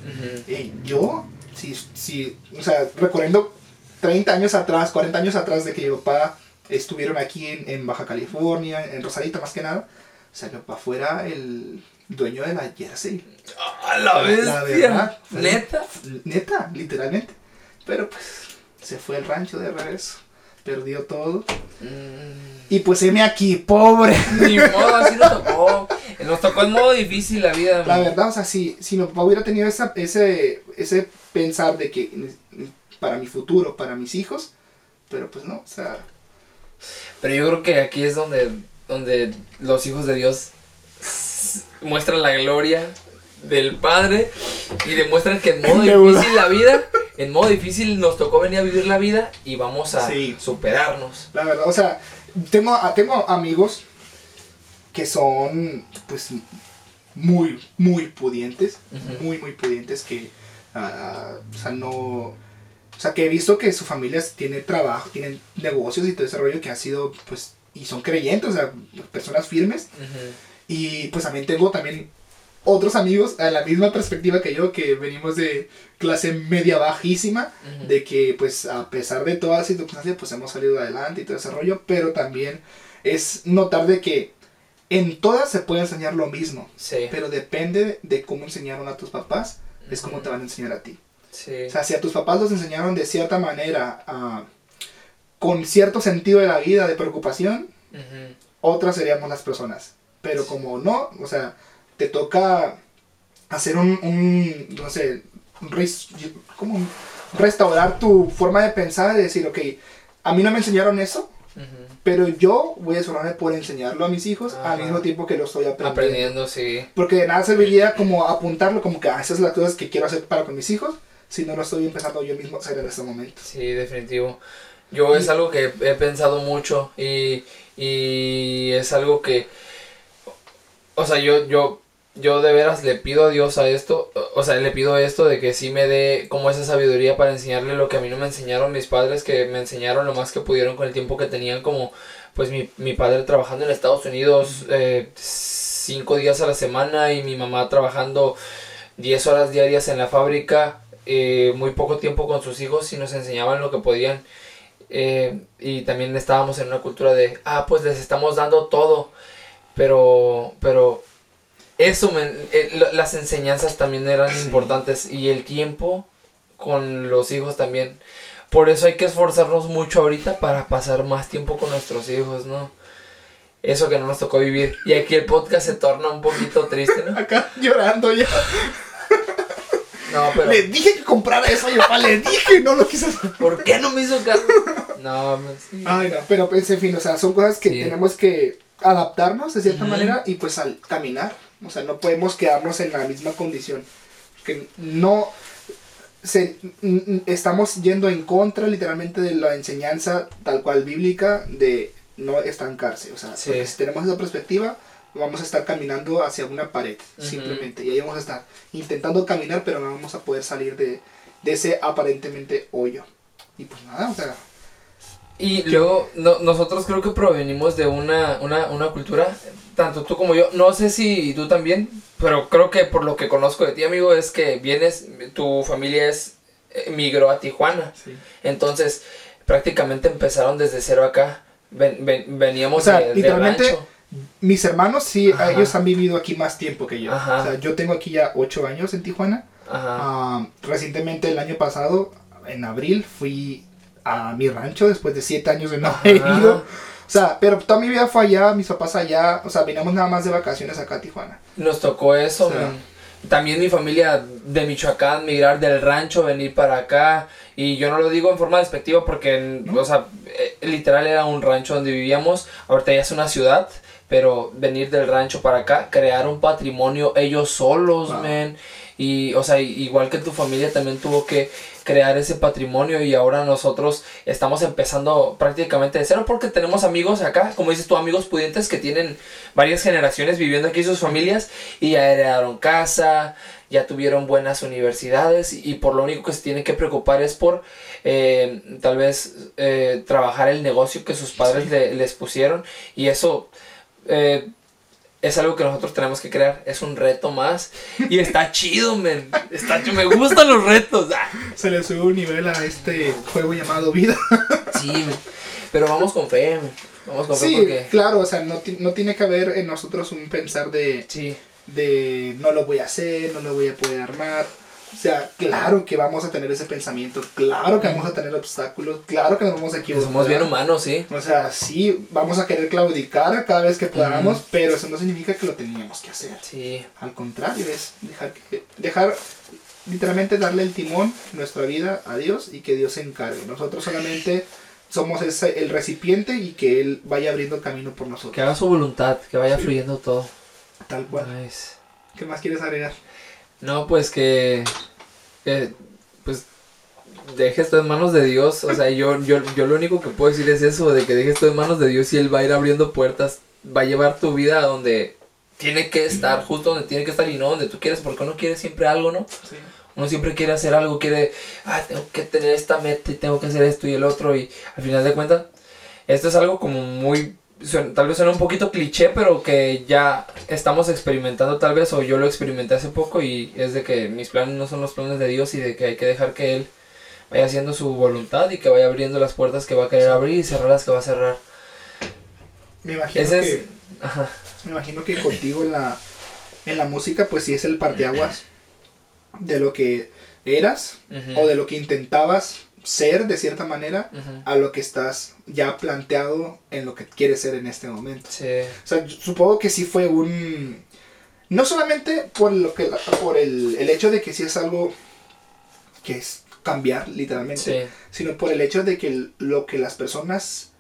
eh, yo, si, si, o sea, recorriendo 30 años atrás, 40 años atrás de que mi papá estuvieron aquí en, en Baja California, en Rosarito más que nada, o sea, mi papá fuera el dueño de la Jersey. ¡A la La verdad, fue- ¿Neta? Neta, literalmente. Pero pues se fue el rancho de regreso, perdió todo. Mm, Y pues heme aquí, pobre. Ni modo, así nos tocó. Nos tocó en modo difícil la vida. La verdad, o sea, si, si mi papá hubiera tenido esa, ese, ese pensar de que para mi futuro, para mis hijos, pero pues no, o sea, Pero yo creo que aquí es donde, donde los hijos de Dios muestran la gloria del Padre y demuestran que en modo difícil la vida, en modo difícil nos tocó venir a vivir la vida y vamos a Sí. superarnos. la verdad, o sea, tengo, a- tengo amigos que son, pues, muy, muy pudientes, muy, muy pudientes, que, ah, o sea, no, o sea, que he visto que su familia tiene trabajo, tienen negocios y todo ese rollo que ha sido, pues, y son creyentes, o sea, personas firmes. Y pues también tengo también otros amigos a la misma perspectiva que yo, que venimos de clase media bajísima, de que pues a pesar de todas las circunstancias pues hemos salido adelante y todo ese rollo, pero también es notar de que en todas se puede enseñar lo mismo, Sí. pero depende de cómo enseñaron a tus papás, es como Ujú. te van a enseñar a ti. Sí. O sea, si a tus papás los enseñaron de cierta manera, con cierto sentido de la vida, de preocupación, otras seríamos las personas. Pero como no, o sea, te toca hacer un, un no sé, un res- como restaurar tu forma de pensar y decir, ok, a mí no me enseñaron eso, pero yo voy a esforzarme por enseñarlo a mis hijos Ajá. al mismo tiempo que lo estoy aprendiendo. Aprendiendo, sí. Porque de nada serviría como apuntarlo, como que ah, esas son las cosas que quiero hacer para con mis hijos, si no lo estoy empezando yo mismo a hacer en este momento. Sí, definitivo. Yo es algo que he pensado mucho y, y es algo que, o sea, yo, yo, yo de veras le pido a Dios a esto, o sea, le pido esto de que sí me dé como esa sabiduría para enseñarle lo que a mí no me enseñaron mis padres, que me enseñaron lo más que pudieron con el tiempo que tenían, como pues mi, mi padre trabajando en Estados Unidos eh, cinco días a la semana y mi mamá trabajando 10 horas diarias en la fábrica, eh, muy poco tiempo con sus hijos y nos enseñaban lo que podían. Eh, y también estábamos en una cultura de, ah, pues les estamos dando todo. Pero, pero eso, me- eh, las enseñanzas también eran Sí. importantes y el tiempo con los hijos también. Por eso hay que esforzarnos mucho ahorita para pasar más tiempo con nuestros hijos, ¿no? Eso que no nos tocó vivir. Y aquí el podcast se torna un poquito triste, ¿no? Acá llorando ya. No, pero... Le dije que comprara eso a mi papá, le dije, no lo quise hacer. ¿Por qué no me hizo caso? No, sí. Ay, no, pero pues, en fin, o sea, son cosas que Sí. tenemos que adaptarnos de cierta manera y pues al caminar, o sea, no podemos quedarnos en la misma condición. Que no se, estamos yendo en contra literalmente de la enseñanza tal cual bíblica de no estancarse, o sea, Sí. porque si tenemos esa perspectiva vamos a estar caminando hacia una pared, simplemente, y ahí vamos a estar intentando caminar, pero no vamos a poder salir de, de ese aparentemente hoyo. Y pues nada, o sea, Y luego no- nosotros creo que provenimos de una, una, una cultura, tanto tú como yo, no sé si tú también, pero creo que por lo que conozco de ti, amigo, es que vienes, tu familia es, migró a Tijuana, sí. entonces prácticamente empezaron desde cero acá, Ven- ven- veníamos O sea, de, literalmente. Mis hermanos sí, Ajá. ellos han vivido aquí más tiempo que yo. Ajá. O sea, yo tengo aquí ya ocho años en Tijuana. Ajá, Ah, recientemente, el año pasado, en abril, fui a mi rancho después de siete años de no haber ido. O sea, pero toda mi vida fue allá, mis papás allá. O sea, veníamos nada más de vacaciones acá a Tijuana. nos tocó eso, O sea, man. también mi familia de Michoacán migrar del rancho, venir para acá. Y yo no lo digo en forma despectiva porque, o sea, eh, literal era un rancho donde vivíamos. Ahorita ya es una ciudad. Pero venir del rancho para acá, crear un patrimonio ellos solos, men. Y, o sea, igual que tu familia también tuvo que crear ese patrimonio y ahora nosotros estamos empezando prácticamente de cero porque tenemos amigos acá, como dices tú, amigos pudientes que tienen varias generaciones viviendo aquí sus familias y ya heredaron casa, ya tuvieron buenas universidades y, por lo único que se tienen que preocupar es por eh, tal vez eh, trabajar el negocio que sus padres les pusieron y eso... Eh, es algo que nosotros tenemos que crear. Es un reto más. Y está chido, men. Está Me gustan los retos. Ah. Se le sube un nivel a este juego llamado vida. sí, Pero vamos con fe, Vamos con fe sí, claro. O sea, no, no, tiene que haber en nosotros un pensar de... Sí. De no lo voy a hacer, no lo voy a poder armar. O sea, claro que vamos a tener ese pensamiento, claro que vamos a tener obstáculos, claro que nos vamos a equivocar. Somos bien humanos, sí. O sea, sí, vamos a querer claudicar cada vez que podamos, pero eso no significa que lo teníamos que hacer. Sí. Al contrario, es dejar, dejar literalmente darle el timón nuestra vida a Dios y que Dios se encargue. Nosotros solamente somos ese, el recipiente y que Él vaya abriendo camino por nosotros. Que haga su voluntad, que vaya fluyendo todo. Tal cual. ¿Qué más quieres agregar? No, pues que, pues dejes todo en manos de Dios. O sea, yo, yo, yo lo único que puedo decir es eso, de que dejes todo en manos de Dios y Él va a ir abriendo puertas, va a llevar tu vida a donde tiene que estar, justo donde tiene que estar y no donde tú quieres, porque uno quiere siempre algo, ¿no? Sí. Uno siempre quiere hacer algo, quiere, ah, tengo que tener esta meta y tengo que hacer esto y el otro y al final de cuentas, esto es algo como muy tal vez suena un poquito cliché, pero que ya estamos experimentando tal vez, o yo lo experimenté hace poco y es de que mis planes no son los planes de Dios y de que hay que dejar que Él vaya haciendo su voluntad y que vaya abriendo las puertas que va a querer abrir y cerrar las que va a cerrar. Me imagino que, me imagino que contigo en la, en la música pues sí es el parteaguas de lo que eras o de lo que intentabas ser de cierta manera a lo que estás ya planteado en lo que quieres ser en este momento. Sí. O sea, supongo que sí fue un... No solamente por, lo que, por el, el hecho de que sí es algo que es cambiar literalmente, sino por el hecho de que lo que las personas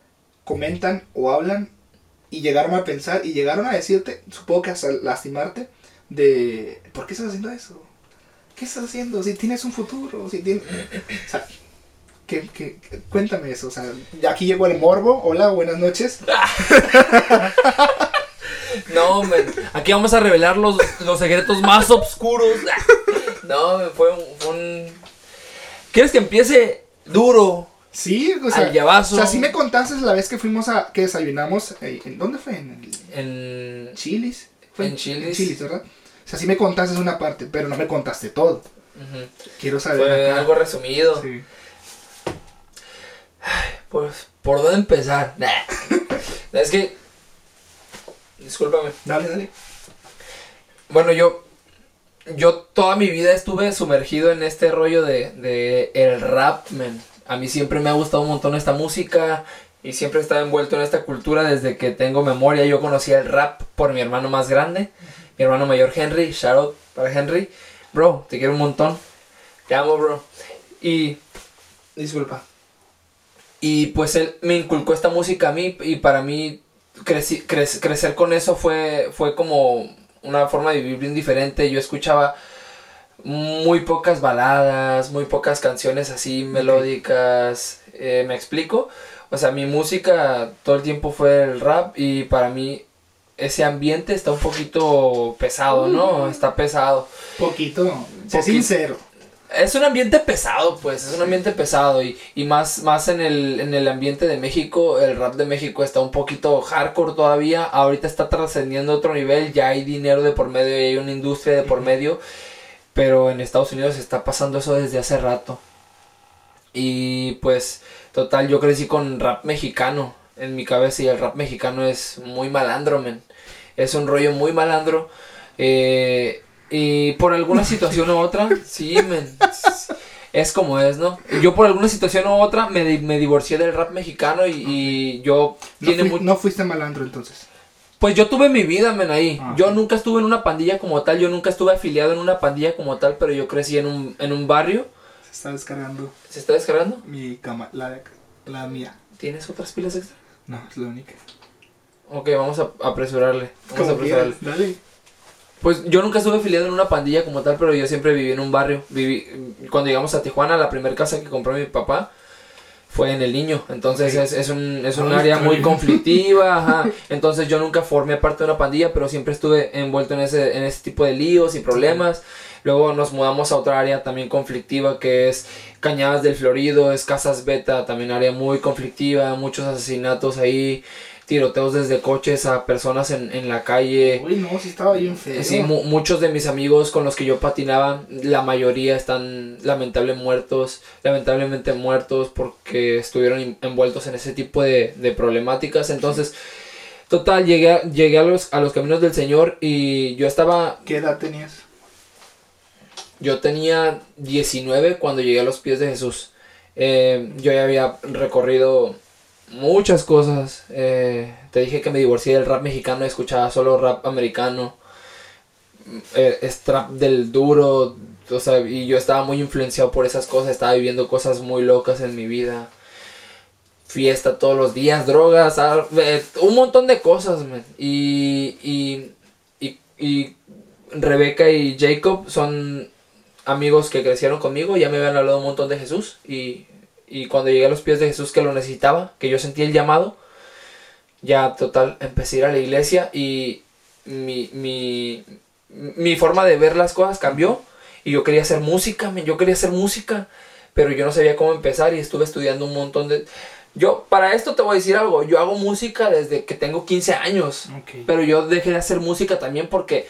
comentan o hablan y llegaron a pensar y llegaron a decirte, supongo que hasta lastimarte, de ¿por qué estás haciendo eso? ¿Qué estás haciendo? Si tienes un futuro, si tienes... O sea, ¿Qué, cuéntame eso, o sea, aquí llegó el morbo. Hola, buenas noches. no, aquí vamos a revelar los, los secretos más oscuros. no, fue un, ¿Quieres que empiece duro? Sí, o sea, o sea, sí me contaste la vez que fuimos a, que desayunamos, eh, ¿en dónde fue? En, en Chilis. ¿Fue en Chilis. Chilis, ¿verdad? O sea, sí me contaste una parte, pero no me contaste todo. Quiero saber. Fue algo resumido. Sí. Pues, ¿por dónde empezar? es que. Discúlpame. Dale, dale. Bueno, yo. Yo toda mi vida estuve sumergido en este rollo de, de el rap, man. A mí siempre me ha gustado un montón esta música y siempre he estado envuelto en esta cultura desde que tengo memoria. Yo conocí el rap por mi hermano más grande, mi hermano mayor Henry. Shout out para Henry. Bro, te quiero un montón. Te amo, bro. Y. Disculpa. Y pues él me inculcó esta música a mí y para mí crecer con eso fue, fue como una forma de vivir bien diferente. Yo escuchaba muy pocas baladas, muy pocas canciones así melódicas. Eh, ¿Me explico? O sea, mi música todo el tiempo fue el rap y para mí ese ambiente está un poquito pesado, ¿no? Mm. Está pesado. Poquito, sé sincero es un ambiente pesado, pues, es un ambiente pesado y, y más, más en, el, en el ambiente de México, el rap de México está un poquito hardcore todavía, ahorita está trascendiendo otro nivel, ya hay dinero de por medio y hay una industria de por medio, pero en Estados Unidos está pasando eso desde hace rato. Y pues, total, yo crecí con rap mexicano en mi cabeza y el rap mexicano es muy malandro, men. Es un rollo muy malandro. Eh, y por alguna situación u otra, sí, men, es como es, ¿no? Yo por alguna situación u otra me, me divorcié del rap mexicano y, yo... No, no fuiste malandro entonces. Pues yo tuve mi vida, men, ahí. Ah, yo nunca estuve en una pandilla como tal, yo nunca estuve afiliado en una pandilla como tal, pero yo crecí en un, en un barrio. Se está descargando ¿Se está descargando? mi cama, la, la mía. ¿Tienes otras pilas extra? No, es la única. Ok, vamos a apresurarle. Vamos a apresurarle. dale. Pues yo nunca estuve afiliado en una pandilla como tal, pero yo siempre viví en un barrio. Viví, cuando llegamos a Tijuana, la primera casa que compró mi papá fue en El Niño. Entonces es, es un, es un Ah, área está muy conflictiva. ajá. Entonces yo nunca formé parte de una pandilla, pero siempre estuve envuelto en ese, en ese tipo de líos y problemas. Luego nos mudamos a otra área también conflictiva que es Cañadas del Florido, es Casas Beta, también área muy conflictiva, muchos asesinatos ahí, tiroteos desde coches a personas en, en la calle. Uy, no, sí estaba bien feo. Sí, mu- muchos de mis amigos con los que yo patinaba, la mayoría están lamentable muertos, lamentablemente muertos porque estuvieron en- envueltos en ese tipo de, de problemáticas. Entonces, total, llegué, a, llegué a, los, a los caminos del Señor y yo estaba, ¿Qué edad tenías? yo tenía 19 cuando llegué a los pies de Jesús. Eh, yo ya había recorrido muchas cosas. eh, te dije que me divorcié del rap mexicano escuchaba solo rap americano. Eh, es trap del duro. O sea, y yo estaba muy influenciado por esas cosas. Estaba viviendo cosas muy locas en mi vida. Fiesta todos los días, drogas, ah, eh, un montón de cosas, man. Y, y, y, y Rebeca y Jacob son amigos que crecieron conmigo, ya me habían hablado un montón de Jesús y, y cuando llegué a los pies de Jesús que lo necesitaba, que yo sentí el llamado, ya total, empecé a ir a la iglesia y mi, mi, mi forma de ver las cosas cambió y yo quería hacer música, yo quería hacer música, pero yo no sabía cómo empezar y estuve estudiando un montón de... Yo, para esto te voy a decir algo, yo hago música desde que tengo 15 años. Pero yo dejé de hacer música también porque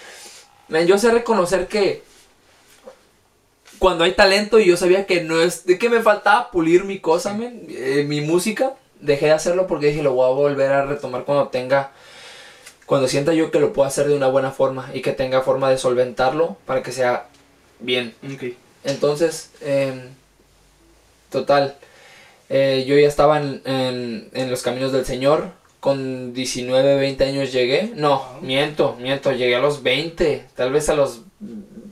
man, yo sé reconocer que cuando hay talento y yo sabía que no es de que me faltaba pulir mi cosa, eh, mi música, dejé de hacerlo porque dije lo voy a volver a retomar cuando tenga cuando sienta yo que lo puedo hacer de una buena forma y que tenga forma de solventarlo para que sea bien. Ok. Entonces, em, total, eh, yo ya estaba en, en- en los caminos del Señor. Con 19, 20 años llegué. No, miento, miento. Llegué a los 20. Tal vez a los.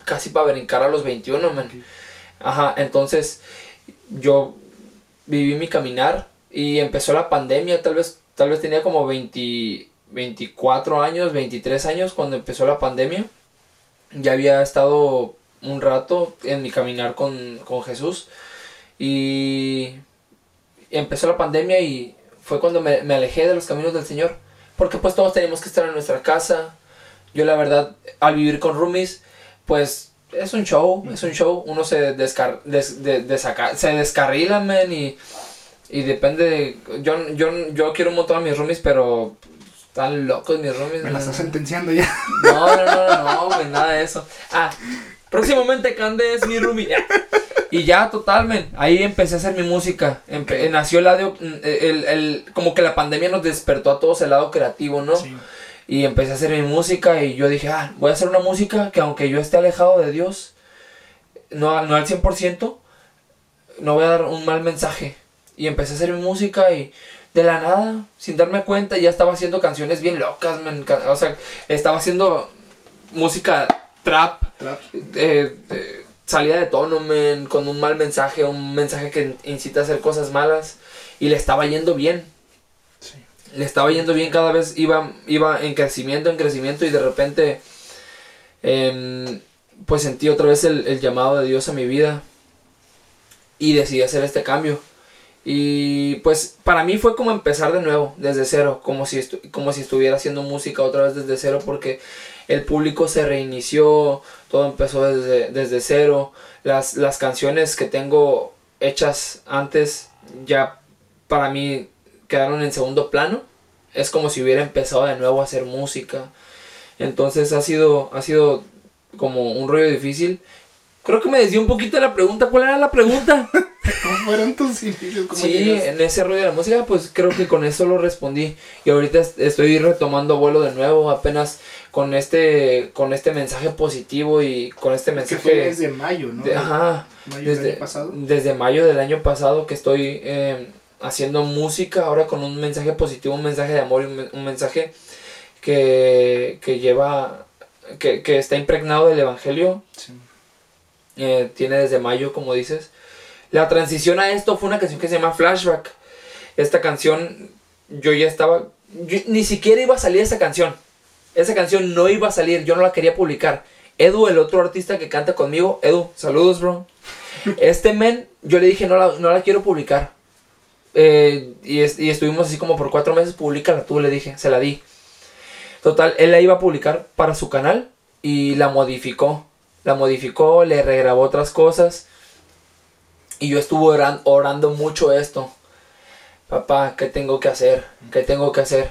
Casi para brincar a los 21, man. Ajá, entonces yo viví mi caminar y empezó la pandemia. Tal vez, tal vez tenía como 20, 24 años, 23 años cuando empezó la pandemia. Ya había estado un rato en mi caminar con, con Jesús y empezó la pandemia y fue cuando me, alejé de los caminos del Señor. Porque pues todos teníamos que estar en nuestra casa. Yo la verdad, al vivir con roomies, pues es un show, es un show. Uno se, descar des- de- desaca- se descarrila, man, y, y depende de... Yo, yo, yo quiero un montón a mis roomies, pero están locos mis roomies. Me la estás sentenciando ya. No, no, no, no, güey, nada de eso. Ah, próximamente Cande es mi roomie. Y ya, total, men, ahí empecé a hacer mi música. Empe- nació el lado, mm, el, el- como que la pandemia nos despertó a todos el lado creativo, ¿no? Sí. Y empecé a hacer mi música y yo dije, ah, voy a hacer una música que aunque yo esté alejado de Dios, no, no al 100%, no voy a dar un mal mensaje. Y empecé a hacer mi música y de la nada, sin darme cuenta, ya estaba haciendo canciones bien locas, man, o sea, estaba haciendo música trap, Trap. eh, eh, salida de tono, men, con un mal mensaje, un mensaje que incita a hacer cosas malas y le estaba yendo bien. Le estaba yendo bien cada vez iba iba en crecimiento en crecimiento y de repente em, pues sentí otra vez el, el llamado de Dios a mi vida y decidí hacer este cambio. Y pues para mí fue como empezar de nuevo desde cero como si como si estuviera haciendo música otra vez desde cero porque el público se reinició todo empezó desde, desde cero. Las, las canciones que tengo hechas antes ya para mí quedaron en segundo plano. Es como si hubiera empezado de nuevo a hacer música. Entonces ha sido, ha sido como un rollo difícil. Creo que me desvió un poquito de la pregunta. ¿Cuál era la pregunta? ¿Cómo fueron tus inicios? ¿Cómo Sí, en ese rollo de la música, pues creo que con eso lo respondí. Y ahorita est- estoy retomando vuelo de nuevo, apenas con este, con este mensaje positivo y con este Que mensaje. fue desde mayo, ¿no? de- ajá, Mayo del desde, año pasado. desde mayo del año pasado que estoy eh, haciendo música, ahora con un mensaje positivo, un mensaje de amor y un, men- un mensaje que, que lleva, que, que está impregnado del Evangelio. Sí. Eh, tiene desde mayo, como dices. La transición a esto fue una canción que se llama Flashback. Esta canción, yo ya estaba, yo- ni siquiera iba a salir esa canción. Esa canción no iba a salir, yo no la quería publicar. Edu, el otro artista que canta conmigo, Edu, saludos, bro. Este men, yo le dije, no la, no la quiero publicar. Eh, y, es- y estuvimos así como por cuatro meses, públicala tú, le dije, se la di. Total, él la iba a publicar para su canal y la modificó. La modificó, le regrabó otras cosas. Y yo estuve oran- orando mucho esto. Papá, ¿qué tengo que hacer? ¿Qué tengo que hacer?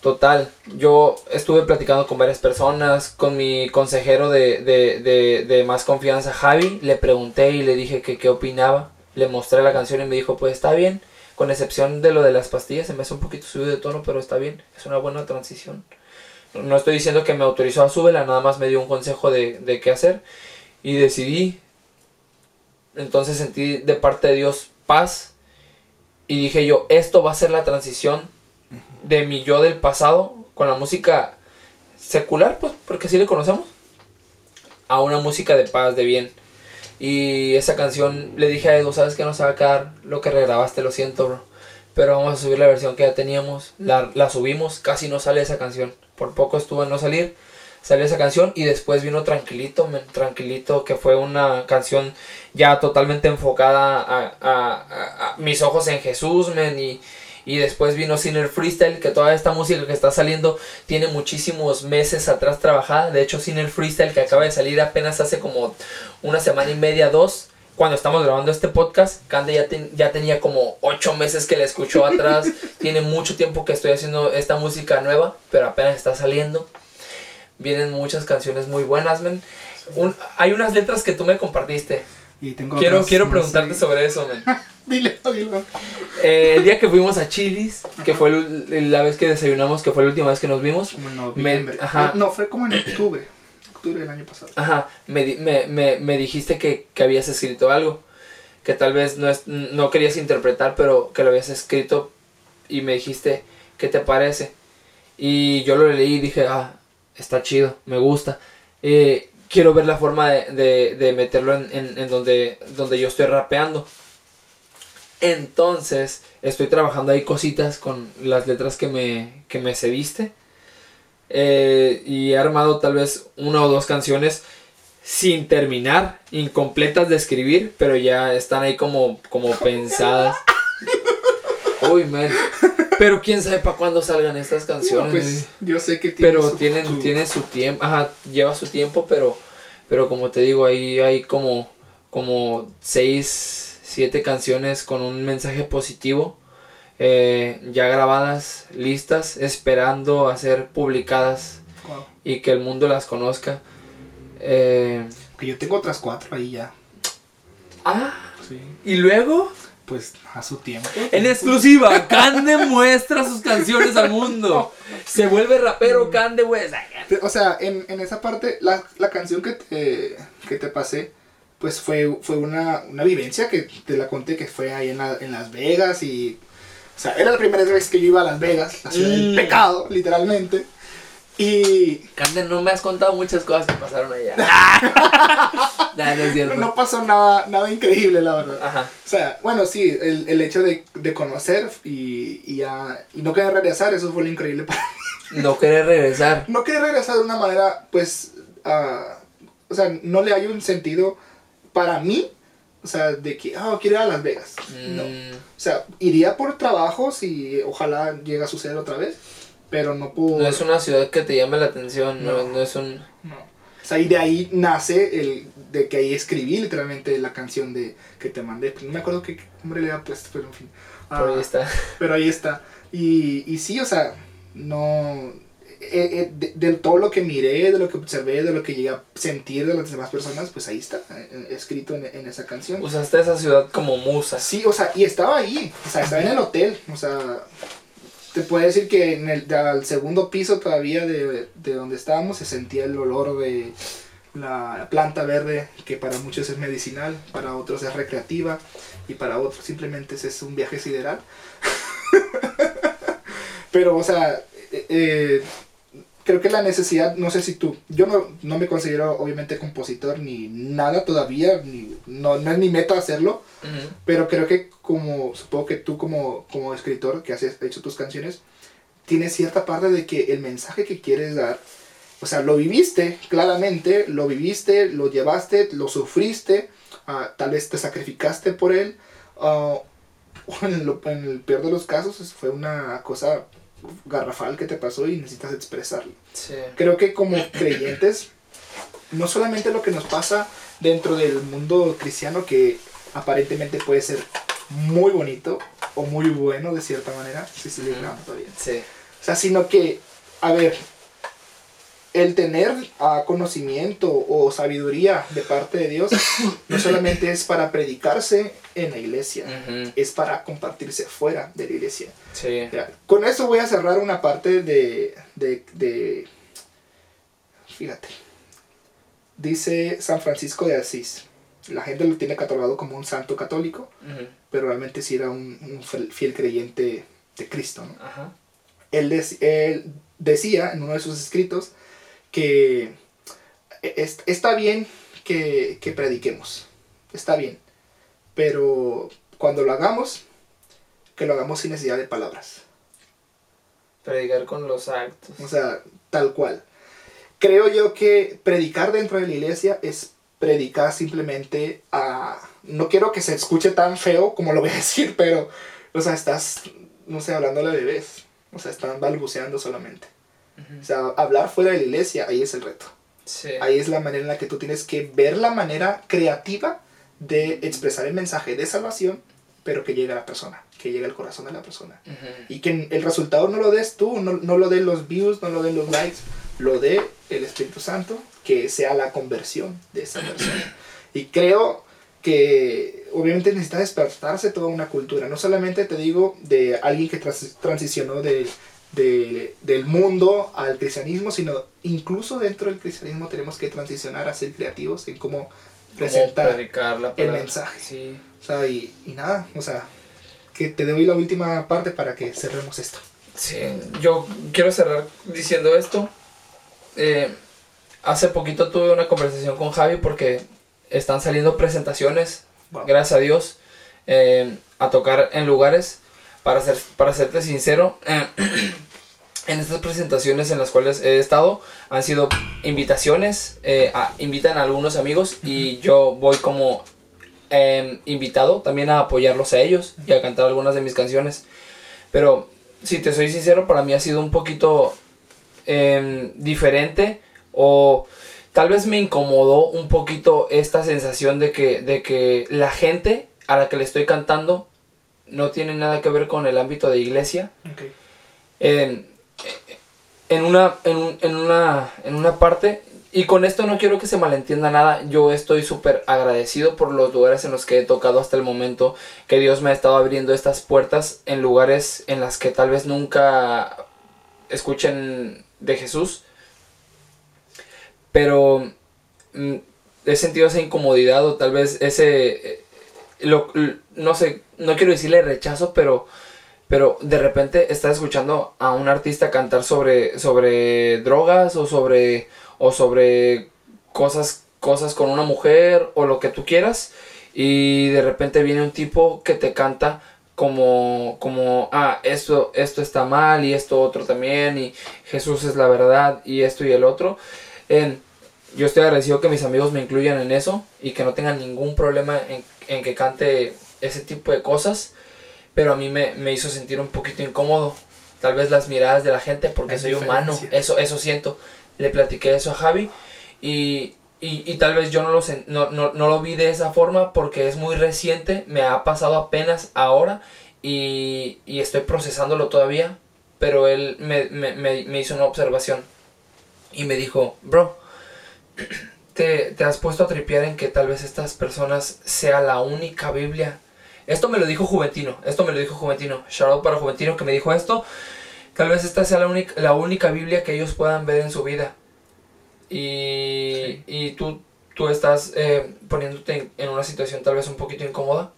Total, yo estuve platicando con varias personas, con mi consejero de, de más confianza, Javi, le pregunté y le dije que qué opinaba, le mostré la canción y me dijo, pues está bien, con excepción de lo de las pastillas, se me hace un poquito subido de tono, pero está bien, es una buena transición. No- estoy diciendo que me autorizó a súbela, nada más me dio un consejo de, de qué hacer y decidí. Entonces sentí de parte de Dios paz y dije yo, esto va a ser la transición de mi yo del pasado con la música secular, pues, porque así le conocemos, a una música de paz, de bien. Y esa canción le dije a Edu, sabes que no se va a quedar lo que regrabaste, lo siento, bro. Pero vamos a subir la versión que ya teníamos. La, la subimos, casi no sale esa canción. Por poco estuvo en no salir. Salió esa canción y después vino Tranquilito, men, Tranquilito, que fue una canción ya totalmente enfocada a, a- a- a mis ojos en Jesús, men, y, y después vino Sinner Freestyle, que toda esta música que está saliendo tiene muchísimos meses atrás trabajada. De hecho, Sinner Freestyle, que acaba de salir apenas hace como una semana y media, dos, cuando estamos grabando este podcast, Cande ya, ten- ya tenía como ocho meses que la escuchó atrás. tiene mucho tiempo que estoy haciendo esta música nueva, pero apenas está saliendo. Vienen muchas canciones muy buenas, men. Un- hay unas letras que tú me compartiste. Y tengo Quiero, otras, quiero preguntarte sobre eso, men. Dile, dile. Eh, el día que fuimos a Chilis, que fue el- la vez que desayunamos, que fue la última vez que nos vimos. Como en noviembre. ajá. No, fue como en octubre. Octubre del año pasado. Ajá, me, me, me, me dijiste que, que habías escrito algo. Que tal vez no, es, no querías interpretar, pero que lo habías escrito. Y me dijiste, ¿qué te parece? Y yo lo leí y dije, ah, está chido, me gusta. Eh, quiero ver la forma de, de, de meterlo en, en, en donde, donde yo estoy rapeando. Entonces, estoy trabajando ahí cositas con las letras que me, que me cediste. Eh, y he armado tal vez una o dos canciones sin terminar, incompletas de escribir, pero ya están ahí como, como pensadas. Uy, man. Pero quién sabe para cuándo salgan estas No, canciones. pues yo sé que tiene pero su- tienen, su- tienen su tiempo, ajá, lleva su tiempo, pero, pero como te digo, ahí hay como, como seis, siete canciones con un mensaje positivo, eh, ya grabadas, listas, esperando a ser publicadas Wow. y que el mundo las conozca. Eh, Que yo tengo otras cuatro ahí ya. ah, Sí. y luego, Pues a su tiempo. en exclusiva, Cande muestra sus canciones al mundo. Se vuelve rapero Cande, güey. Te- O sea, en, en esa parte, la, la canción que te, que te pasé, pues fue, fue una, una vivencia que te la conté que fue ahí en, la- en Las Vegas y... O sea, era la primera vez que yo iba a Las Vegas, la ciudad del Mm. pecado, literalmente. Y Cande, no me has contado muchas cosas que pasaron allá. Nah, no es cierto. no pasó nada, nada increíble, la verdad. Ajá. O sea, bueno, sí, el, el hecho de, de conocer y, y, y no querer regresar, eso fue lo increíble para No querer regresar. no quiere regresar de una manera, pues, ah, o sea, no le hay un sentido para mí, o sea, de que, ah, quiero ir a Las Vegas. No. Mm, O sea, iría por trabajos y ojalá llegue a suceder otra vez, pero no puedo... no es una ciudad que te llame la atención, no, No. no es un... no. O sea, y de ahí nace el de que ahí escribí literalmente la canción de que te mandé. No me acuerdo qué nombre le había puesto, pero en fin. Por ahí Ah, está. Pero ahí está. Y, y sí, o sea, no... eh, eh, de, de todo lo que miré, de lo que observé, de lo que llegué a sentir de las demás personas, pues ahí está, eh, escrito en, en esa canción. Usaste esa ciudad como musa. Sí, o sea, y estaba ahí, o sea, estaba en el hotel, o sea, te puedo decir que en el al segundo piso todavía de, de donde estábamos se sentía el olor de la planta verde, que para muchos es medicinal, para otros es recreativa y para otros simplemente es, un viaje sideral. Pero, o sea, eh, eh, creo que la necesidad, no sé si tú, yo no, no me considero obviamente compositor ni nada todavía, ni, no, no es mi meta hacerlo, pero creo que como, supongo que tú como, como escritor que has hecho tus canciones, tienes cierta parte de que el mensaje que quieres dar, o sea, lo viviste claramente, lo viviste, lo llevaste, lo sufriste, ah, tal vez te sacrificaste por él, o en, el peor de los casos fue una cosa garrafal que te pasó y necesitas expresarlo. Sí. Creo que como creyentes, no solamente lo que nos pasa dentro del mundo cristiano, que aparentemente puede ser muy bonito o muy bueno de cierta manera, si se le todavía. Sí. O sea, sino que, a ver, el tener ah, conocimiento o sabiduría de parte de Dios no solamente es para predicarse en la iglesia, es para compartirse fuera de la iglesia. Sí. Ya, Con eso voy a cerrar una parte de, de, de- Fíjate. Dice San Francisco de Asís. La gente lo tiene catalogado como un santo católico, pero realmente sí era un, un fiel creyente de Cristo. ¿no? Él, dec- él decía en uno de sus escritos que es- está bien que, que prediquemos, está bien, pero cuando lo hagamos, que lo hagamos sin necesidad de palabras. Predicar con los actos. O sea, tal cual. Creo yo que predicar dentro de la iglesia es predicar simplemente a... No quiero que se escuche tan feo como lo voy a decir, pero, o sea, estás, no sé, hablando a bebés. O sea, están balbuceando solamente. O sea, hablar fuera de la iglesia, ahí es el reto. Sí. Ahí es la manera en la que tú tienes que ver la manera creativa de expresar el mensaje de salvación, pero que llegue a la persona, que llegue al corazón de la persona. Y que el resultado no lo des tú, no, no lo den los views, no lo den los likes, lo dé el Espíritu Santo, que sea la conversión de esa persona. Y creo que obviamente necesita despertarse toda una cultura, no solamente te digo de alguien que transicionó de, de- del mundo al cristianismo, sino incluso dentro del cristianismo tenemos que transicionar a ser creativos en cómo presentar la el mensaje. Sí. O sea, y, y nada, o sea, que te doy la última parte para que cerremos esto. Sí, yo quiero cerrar diciendo esto. Eh, hace poquito tuve una conversación con Javi porque están saliendo presentaciones, Wow. gracias a Dios, eh, a tocar en lugares. Para, ser, para serte sincero, eh, en estas presentaciones en las cuales he estado han sido invitaciones, eh, a- invitan a algunos amigos y yo voy como eh, invitado también a apoyarlos a ellos y a cantar algunas de mis canciones. Pero si te soy sincero, para mí ha sido un poquito em, diferente o tal vez me incomodó un poquito esta sensación de que, de que la gente a la que le estoy cantando no tiene nada que ver con el ámbito de iglesia. En, en, una, en, un- en una, en una parte, y con esto no quiero que se malentienda nada, yo estoy súper agradecido por los lugares en los que he tocado hasta el momento, que Dios me ha estado abriendo estas puertas en lugares en las que tal vez nunca escuchen de Jesús, pero mm, he sentido esa incomodidad o tal vez ese, eh, lo- no sé, no quiero decirle rechazo, pero pero de repente estás escuchando a un artista cantar sobre, sobre drogas o sobre, o sobre cosas, cosas con una mujer o lo que tú quieras y de repente viene un tipo que te canta como, como ah, esto, esto está mal y esto otro también y Jesús es la verdad y esto y el otro. En- yo estoy agradecido que mis amigos me incluyan en eso y que no tengan ningún problema en, en que cante ese tipo de cosas pero a mí me, me hizo sentir un poquito incómodo. Tal vez las miradas de la gente, porque Hay soy humano, diferencia. eso, eso siento. Le platiqué eso a Javi y, y, y tal vez yo no lo, no, no, no lo vi de esa forma porque es muy reciente, me ha pasado apenas ahora y, y estoy procesándolo todavía, pero él me, me, me, me hizo una observación y me dijo, bro, te, te has puesto a tripear en que tal vez estas personas sea la única Biblia esto me lo dijo Juventino, esto me lo dijo Juventino. Shout out para Juventino que me dijo esto. Tal vez esta sea la única, la única Biblia que ellos puedan ver en su vida. Y, y tú, tú estás eh, poniéndote en, en una situación tal vez un poquito incómoda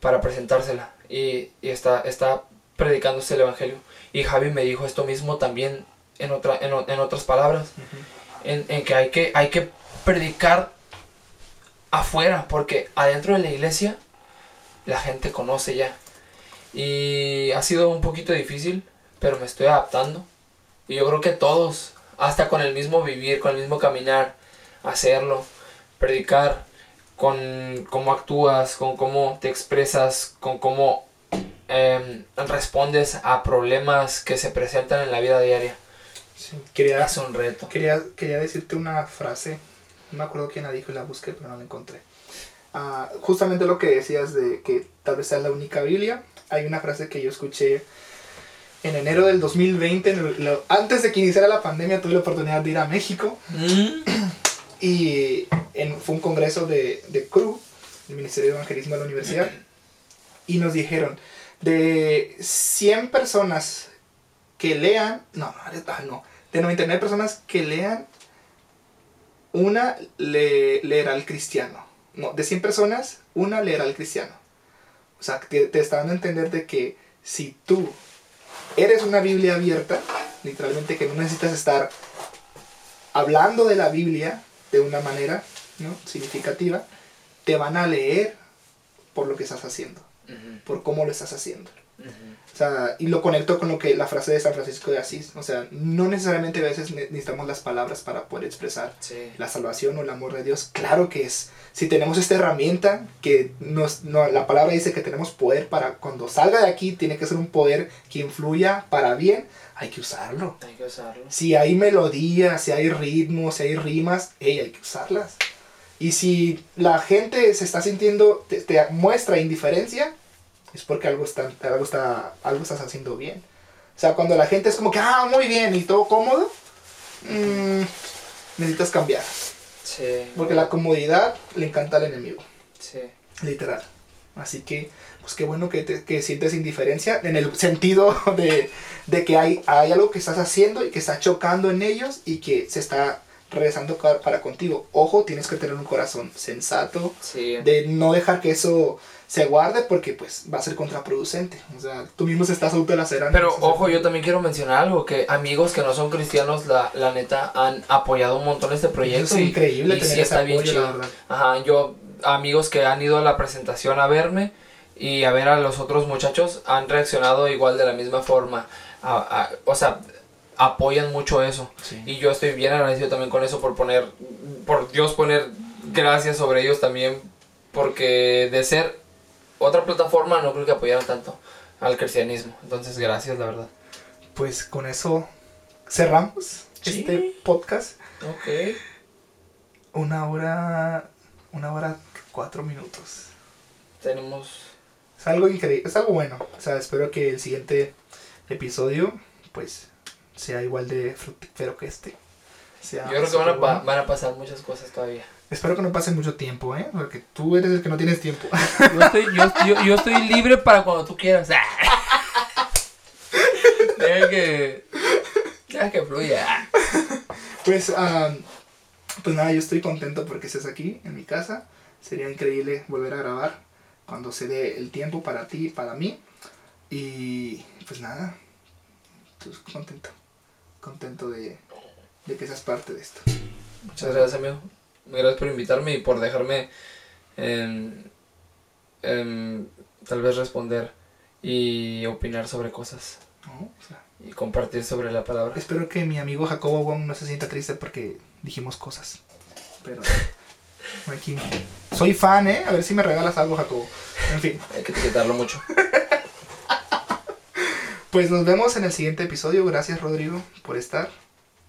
para presentársela. Y, y está, está predicándose el Evangelio. Y Javi me dijo esto mismo también en, otra, en, en otras palabras, en, en que, hay que hay que predicar afuera, porque adentro de la iglesia la gente conoce ya. Y ha sido un poquito difícil, pero me estoy adaptando. Y yo creo que todos, hasta con el mismo vivir, con el mismo caminar, hacerlo, predicar, con cómo actúas, con cómo te expresas, con cómo em, respondes a problemas que se presentan en la vida diaria. Sí, Quería, Es un reto. quería, quería decirte una frase, no me acuerdo quién la dijo y la busqué, pero no la encontré. Justamente lo que decías de que tal vez sea la única Biblia, hay una frase que yo escuché en enero del 2020, en el- lo- antes de que iniciara la pandemia, tuve la oportunidad de ir a México Mm, y en- fue un congreso de, de CRU, el Ministerio de Evangelismo de la Universidad, y nos dijeron, de 100 personas que lean, no, no, ah, no, de 99 personas que lean, una le, leerá al cristiano. No, de 100 personas, una leerá al cristiano. O sea, te, te está dando a entender de que si tú eres una Biblia abierta, literalmente que no necesitas estar hablando de la Biblia de una manera ¿no? significativa, te van a leer por lo que estás haciendo, por cómo lo estás haciendo. ujú. O sea, y lo conecto con lo que la frase de San Francisco de Asís. O sea, no necesariamente a veces ne- necesitamos las palabras para poder expresar Sí. la salvación o el amor de Dios. Claro que es. Si tenemos esta herramienta, que nos, no, la palabra dice que tenemos poder para cuando salga de aquí, tiene que ser un poder que influya para bien, hay que usarlo. Hay que usarlo. Si hay melodías, si hay ritmos, si hay rimas, ey, hay que usarlas. Y si la gente se está sintiendo, te, te muestra indiferencia, es porque algo, está, algo, está, algo estás haciendo bien. O sea, cuando la gente es como que, ah, muy bien, y todo cómodo, mm, necesitas cambiar. Sí. Porque la comodidad le encanta al enemigo, Sí. literal. Así que, pues qué bueno que, te, que sientes indiferencia en el sentido de, de que hay, hay algo que estás haciendo y que está chocando en ellos y que se está regresando para contigo. Ojo, tienes que tener un corazón sensato, Sí. de no dejar que eso se guarde porque pues va a ser contraproducente. O sea, tú mismo se estás autolacerando. Pero ojo, yo también quiero mencionar algo, que amigos que no son cristianos, la, la neta, han apoyado un montón este proyecto. Eso es y- increíble y tener sí ese está bien la chido. verdad. Ajá, yo, amigos que han ido a la presentación a verme y a ver a los otros muchachos, han reaccionado igual de la misma forma. A- a- o sea, apoyan mucho eso. Sí. Y yo estoy bien agradecido también con eso por poner, por Dios poner gracias sobre ellos también, porque de ser otra plataforma no creo que apoyaran tanto al cristianismo. Entonces, gracias, la verdad. Pues con eso cerramos Sí. este podcast. Ok. Una hora, una hora cuatro minutos. Tenemos... Es algo increíble, es algo bueno. O sea, espero que el siguiente episodio, pues, sea igual de fructífero que este. Sea Yo creo que van a, superbueno. van a pasar muchas cosas todavía. Espero que no pase mucho tiempo, ¿eh? Porque tú eres el que no tienes tiempo. Yo estoy, yo, yo- yo estoy libre para cuando tú quieras. Deja que... Deja que fluya. Pues, ah, pues nada, yo estoy contento porque estés aquí en mi casa. Sería increíble volver a grabar cuando se dé el tiempo para ti y para mí. Y pues nada, tú contento. Contento de, de que seas parte de esto. Muchas gracias, amigo. Gracias por invitarme y por dejarme em, em, tal vez responder y opinar sobre cosas ¿no? O sea, y compartir sobre la palabra. espero que mi amigo Jacobo Wong no se sienta triste porque dijimos cosas. Pero aquí. Soy fan, ¿eh? A ver si me regalas algo, Jacobo. En fin. Hay que etiquetarlo mucho. Pues nos vemos en el siguiente episodio. Gracias, Rodrigo, por estar.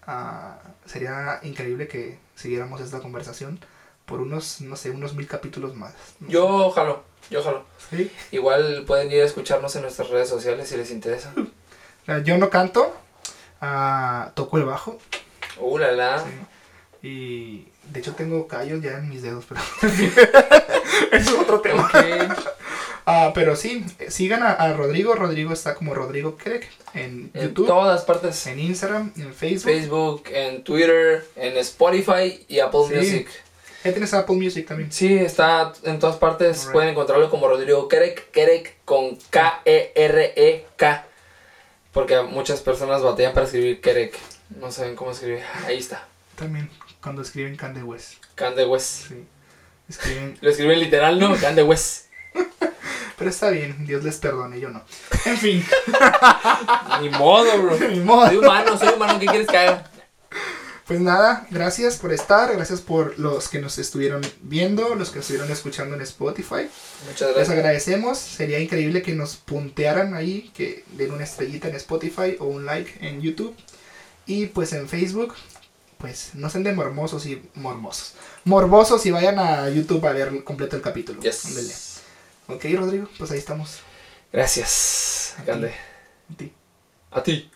Ah, sería increíble que siguiéramos esta conversación por unos, no sé, unos mil capítulos más. Yo jalo, yo sé. ¿Sí? Igual pueden ir a escucharnos en nuestras redes sociales si les interesa. Yo no canto, ah, toco el bajo. Uh, la la. sí, Y de hecho tengo callos ya en mis dedos, pero eso es otro tema. Ok. Ah, pero sí, sigan a, a Rodrigo. Rodrigo está como Rodrigo Krek en En YouTube, todas partes. en Instagram, en Facebook. Facebook, en Twitter, en Spotify y Apple Sí. Music. Ya tienes Apple Music también. Sí, está en todas partes. Pueden encontrarlo como Rodrigo Kerek, Kerek con K-E-R-E-K. Porque muchas personas batallan para escribir Kerek. No saben cómo escribir. Ahí está. También cuando escriben Kanye West. Kanye West. Sí. Escriben. Lo escriben literal, ¿no? Kanye West. Pero está bien, Dios les perdone, yo no. En fin, Ni modo, bro. ni modo. Soy humano, soy humano. ¿Qué quieres que haga? Pues nada, gracias por estar, gracias por los que nos estuvieron viendo, los que estuvieron escuchando en Spotify. Muchas Les gracias. agradecemos, sería increíble que nos puntearan ahí, que den una estrellita en Spotify o un like en YouTube. Y pues en Facebook, pues no sean de mormosos y mormosos. Morbosos y vayan a YouTube a ver completo el capítulo. Yes. Ok, Rodrigo, pues ahí estamos. Gracias. Grande. A ti. A ti.